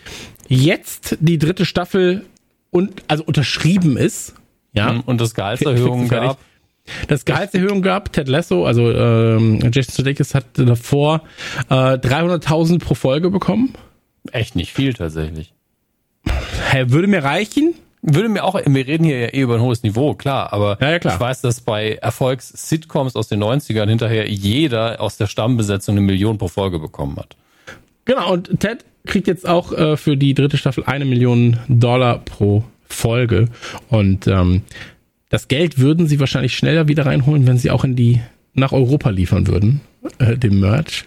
S2: jetzt die dritte Staffel und also unterschrieben ist. Ja.
S1: Mhm, und das Gehaltserhöhung gab.
S2: Das Gehaltserhöhung gab, Ted Lasso, also ähm, Jason Sudeikis hat davor äh, 300.000 pro Folge bekommen.
S1: Echt nicht viel tatsächlich.
S2: Hey, würde mir reichen,
S1: Würde mir auch, wir reden hier ja eh über ein hohes Niveau, klar, aber
S2: ja, ja, klar.
S1: ich weiß, dass bei Erfolgs-Sitcoms aus den 90ern hinterher jeder aus der Stammbesetzung eine Million pro Folge bekommen hat.
S2: Genau, und Ted kriegt jetzt auch äh, für die dritte Staffel eine Million Dollar pro Folge. Und ähm, das Geld würden sie wahrscheinlich schneller wieder reinholen, wenn sie auch in die nach Europa liefern würden, äh, dem Merch.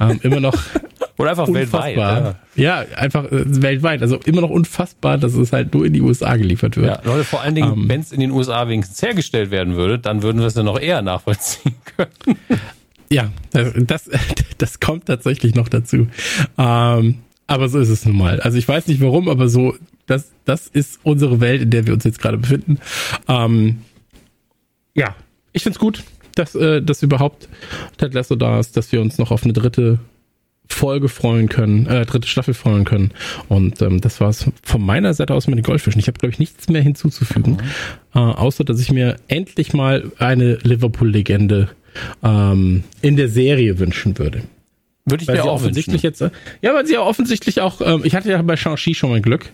S2: Ähm, immer noch
S1: oder einfach unfassbar. weltweit.
S2: Ja. ja, einfach äh, weltweit. Also immer noch unfassbar, dass es halt nur in die USA geliefert wird. Ja,
S1: Leute, vor allen Dingen, ähm, wenn es in den USA wenigstens hergestellt werden würde, dann würden wir es ja noch eher nachvollziehen können.
S2: Ja, das, das kommt tatsächlich noch dazu. Ähm, aber so ist es nun mal. Also ich weiß nicht warum, aber so, das, das ist unsere Welt, in der wir uns jetzt gerade befinden. Ähm, ja, ich find's gut, dass, äh, dass überhaupt Ted Lasso da ist, dass wir uns noch auf eine dritte Folge freuen können, äh, dritte Staffel freuen können. Und ähm, das war's von meiner Seite aus mit den Goldfischen. Ich habe, glaube ich, nichts mehr hinzuzufügen, mhm. äh, außer dass ich mir endlich mal eine Liverpool-Legende ähm, in der Serie wünschen würde.
S1: Würde ich
S2: weil
S1: mir auch
S2: offensichtlich wünschen. jetzt, äh, ja, weil sie ja offensichtlich auch, ähm, ich hatte ja bei Shang-Chi schon mein Glück.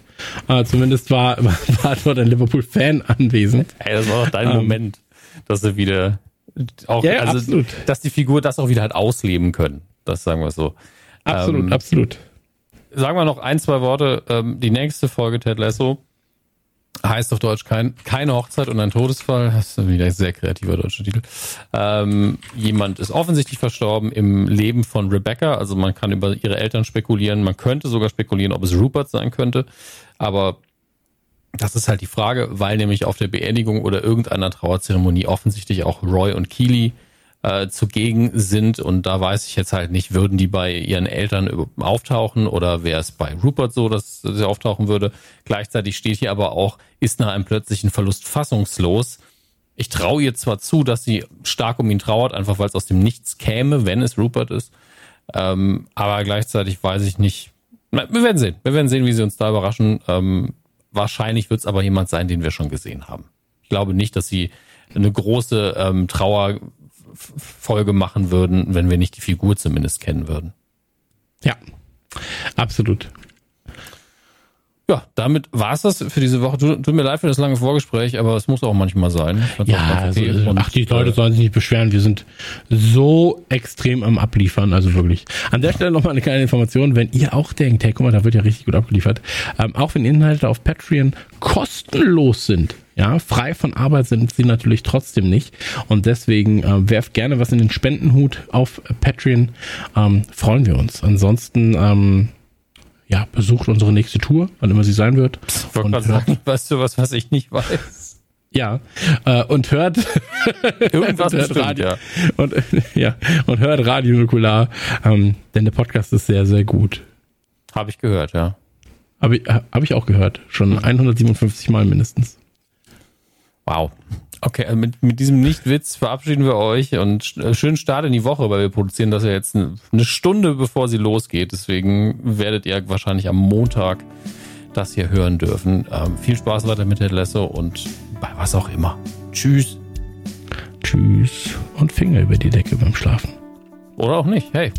S2: Äh, zumindest war, war, dort ein Liverpool-Fan anwesend.
S1: Ey, das war doch dein ähm, Moment, dass sie wieder auch, ja, ja, also, absolut. dass die Figur das auch wieder halt ausleben können. Das sagen wir so.
S2: Absolut, ähm, absolut.
S1: Sagen wir noch ein, zwei Worte. Ähm, die nächste Folge Ted Lasso heißt auf Deutsch kein, keine Hochzeit und ein Todesfall. Das ist wieder ein sehr kreativer deutscher Titel. Ähm, jemand ist offensichtlich verstorben im Leben von Rebecca. Also man kann über ihre Eltern spekulieren. Man könnte sogar spekulieren, ob es Rupert sein könnte. Aber das ist halt die Frage, weil nämlich auf der Beerdigung oder irgendeiner Trauerzeremonie offensichtlich auch Roy und Keely äh, zugegen sind. Und da weiß ich jetzt halt nicht, würden die bei ihren Eltern auftauchen oder wäre es bei Rupert so, dass sie auftauchen würde. Gleichzeitig steht hier aber auch, ist nach einem plötzlichen Verlust fassungslos. Ich traue ihr zwar zu, dass sie stark um ihn trauert, einfach weil es aus dem Nichts käme, wenn es Rupert ist. Ähm, aber gleichzeitig weiß ich nicht. Wir werden sehen. Wir werden sehen, wie sie uns da überraschen. Ähm, wahrscheinlich wird es aber jemand sein, den wir schon gesehen haben. Ich glaube nicht, dass sie eine große ähm, Trauer Folge machen würden, wenn wir nicht die Figur zumindest kennen würden.
S2: Ja, absolut.
S1: Ja, damit war es das für diese Woche. Tut, tut, mir leid für das lange Vorgespräch, aber es muss auch manchmal sein.
S2: Ja, also, und, ach, die Leute äh, sollen sich nicht beschweren. Wir sind so extrem am Abliefern, also wirklich. An der Stelle nochmal eine kleine Information. Wenn ihr auch denkt, hey, guck mal, da wird ja richtig gut abgeliefert. Ähm, auch wenn Inhalte auf Patreon kostenlos sind, ja, frei von Arbeit sind sie natürlich trotzdem nicht. Und deswegen äh, werft gerne was in den Spendenhut auf Patreon. Ähm, freuen wir uns. Ansonsten, ähm, ja, besucht unsere nächste Tour, wann immer sie sein wird.
S1: Ich und sagen, weißt du was, was ich nicht weiß?
S2: Ja, äh, und hört
S1: irgendwas
S2: und hört bestimmt, Radio, ja. Und, ja, und hört Radio Nukular, ähm, denn der Podcast ist sehr, sehr gut.
S1: Habe ich gehört, ja.
S2: Habe ich, hab ich auch gehört. Schon 157 Mal mindestens.
S1: Wow. Okay, also mit, mit diesem Nichtwitz verabschieden wir euch und äh, schönen Start in die Woche, weil wir produzieren das ja jetzt eine Stunde bevor sie losgeht. Deswegen werdet ihr wahrscheinlich am Montag das hier hören dürfen. Ähm, viel Spaß weiter mit Ted Lasso und bei was auch immer. Tschüss.
S2: Tschüss und Finger über die Decke beim Schlafen.
S1: Oder auch nicht. Hey.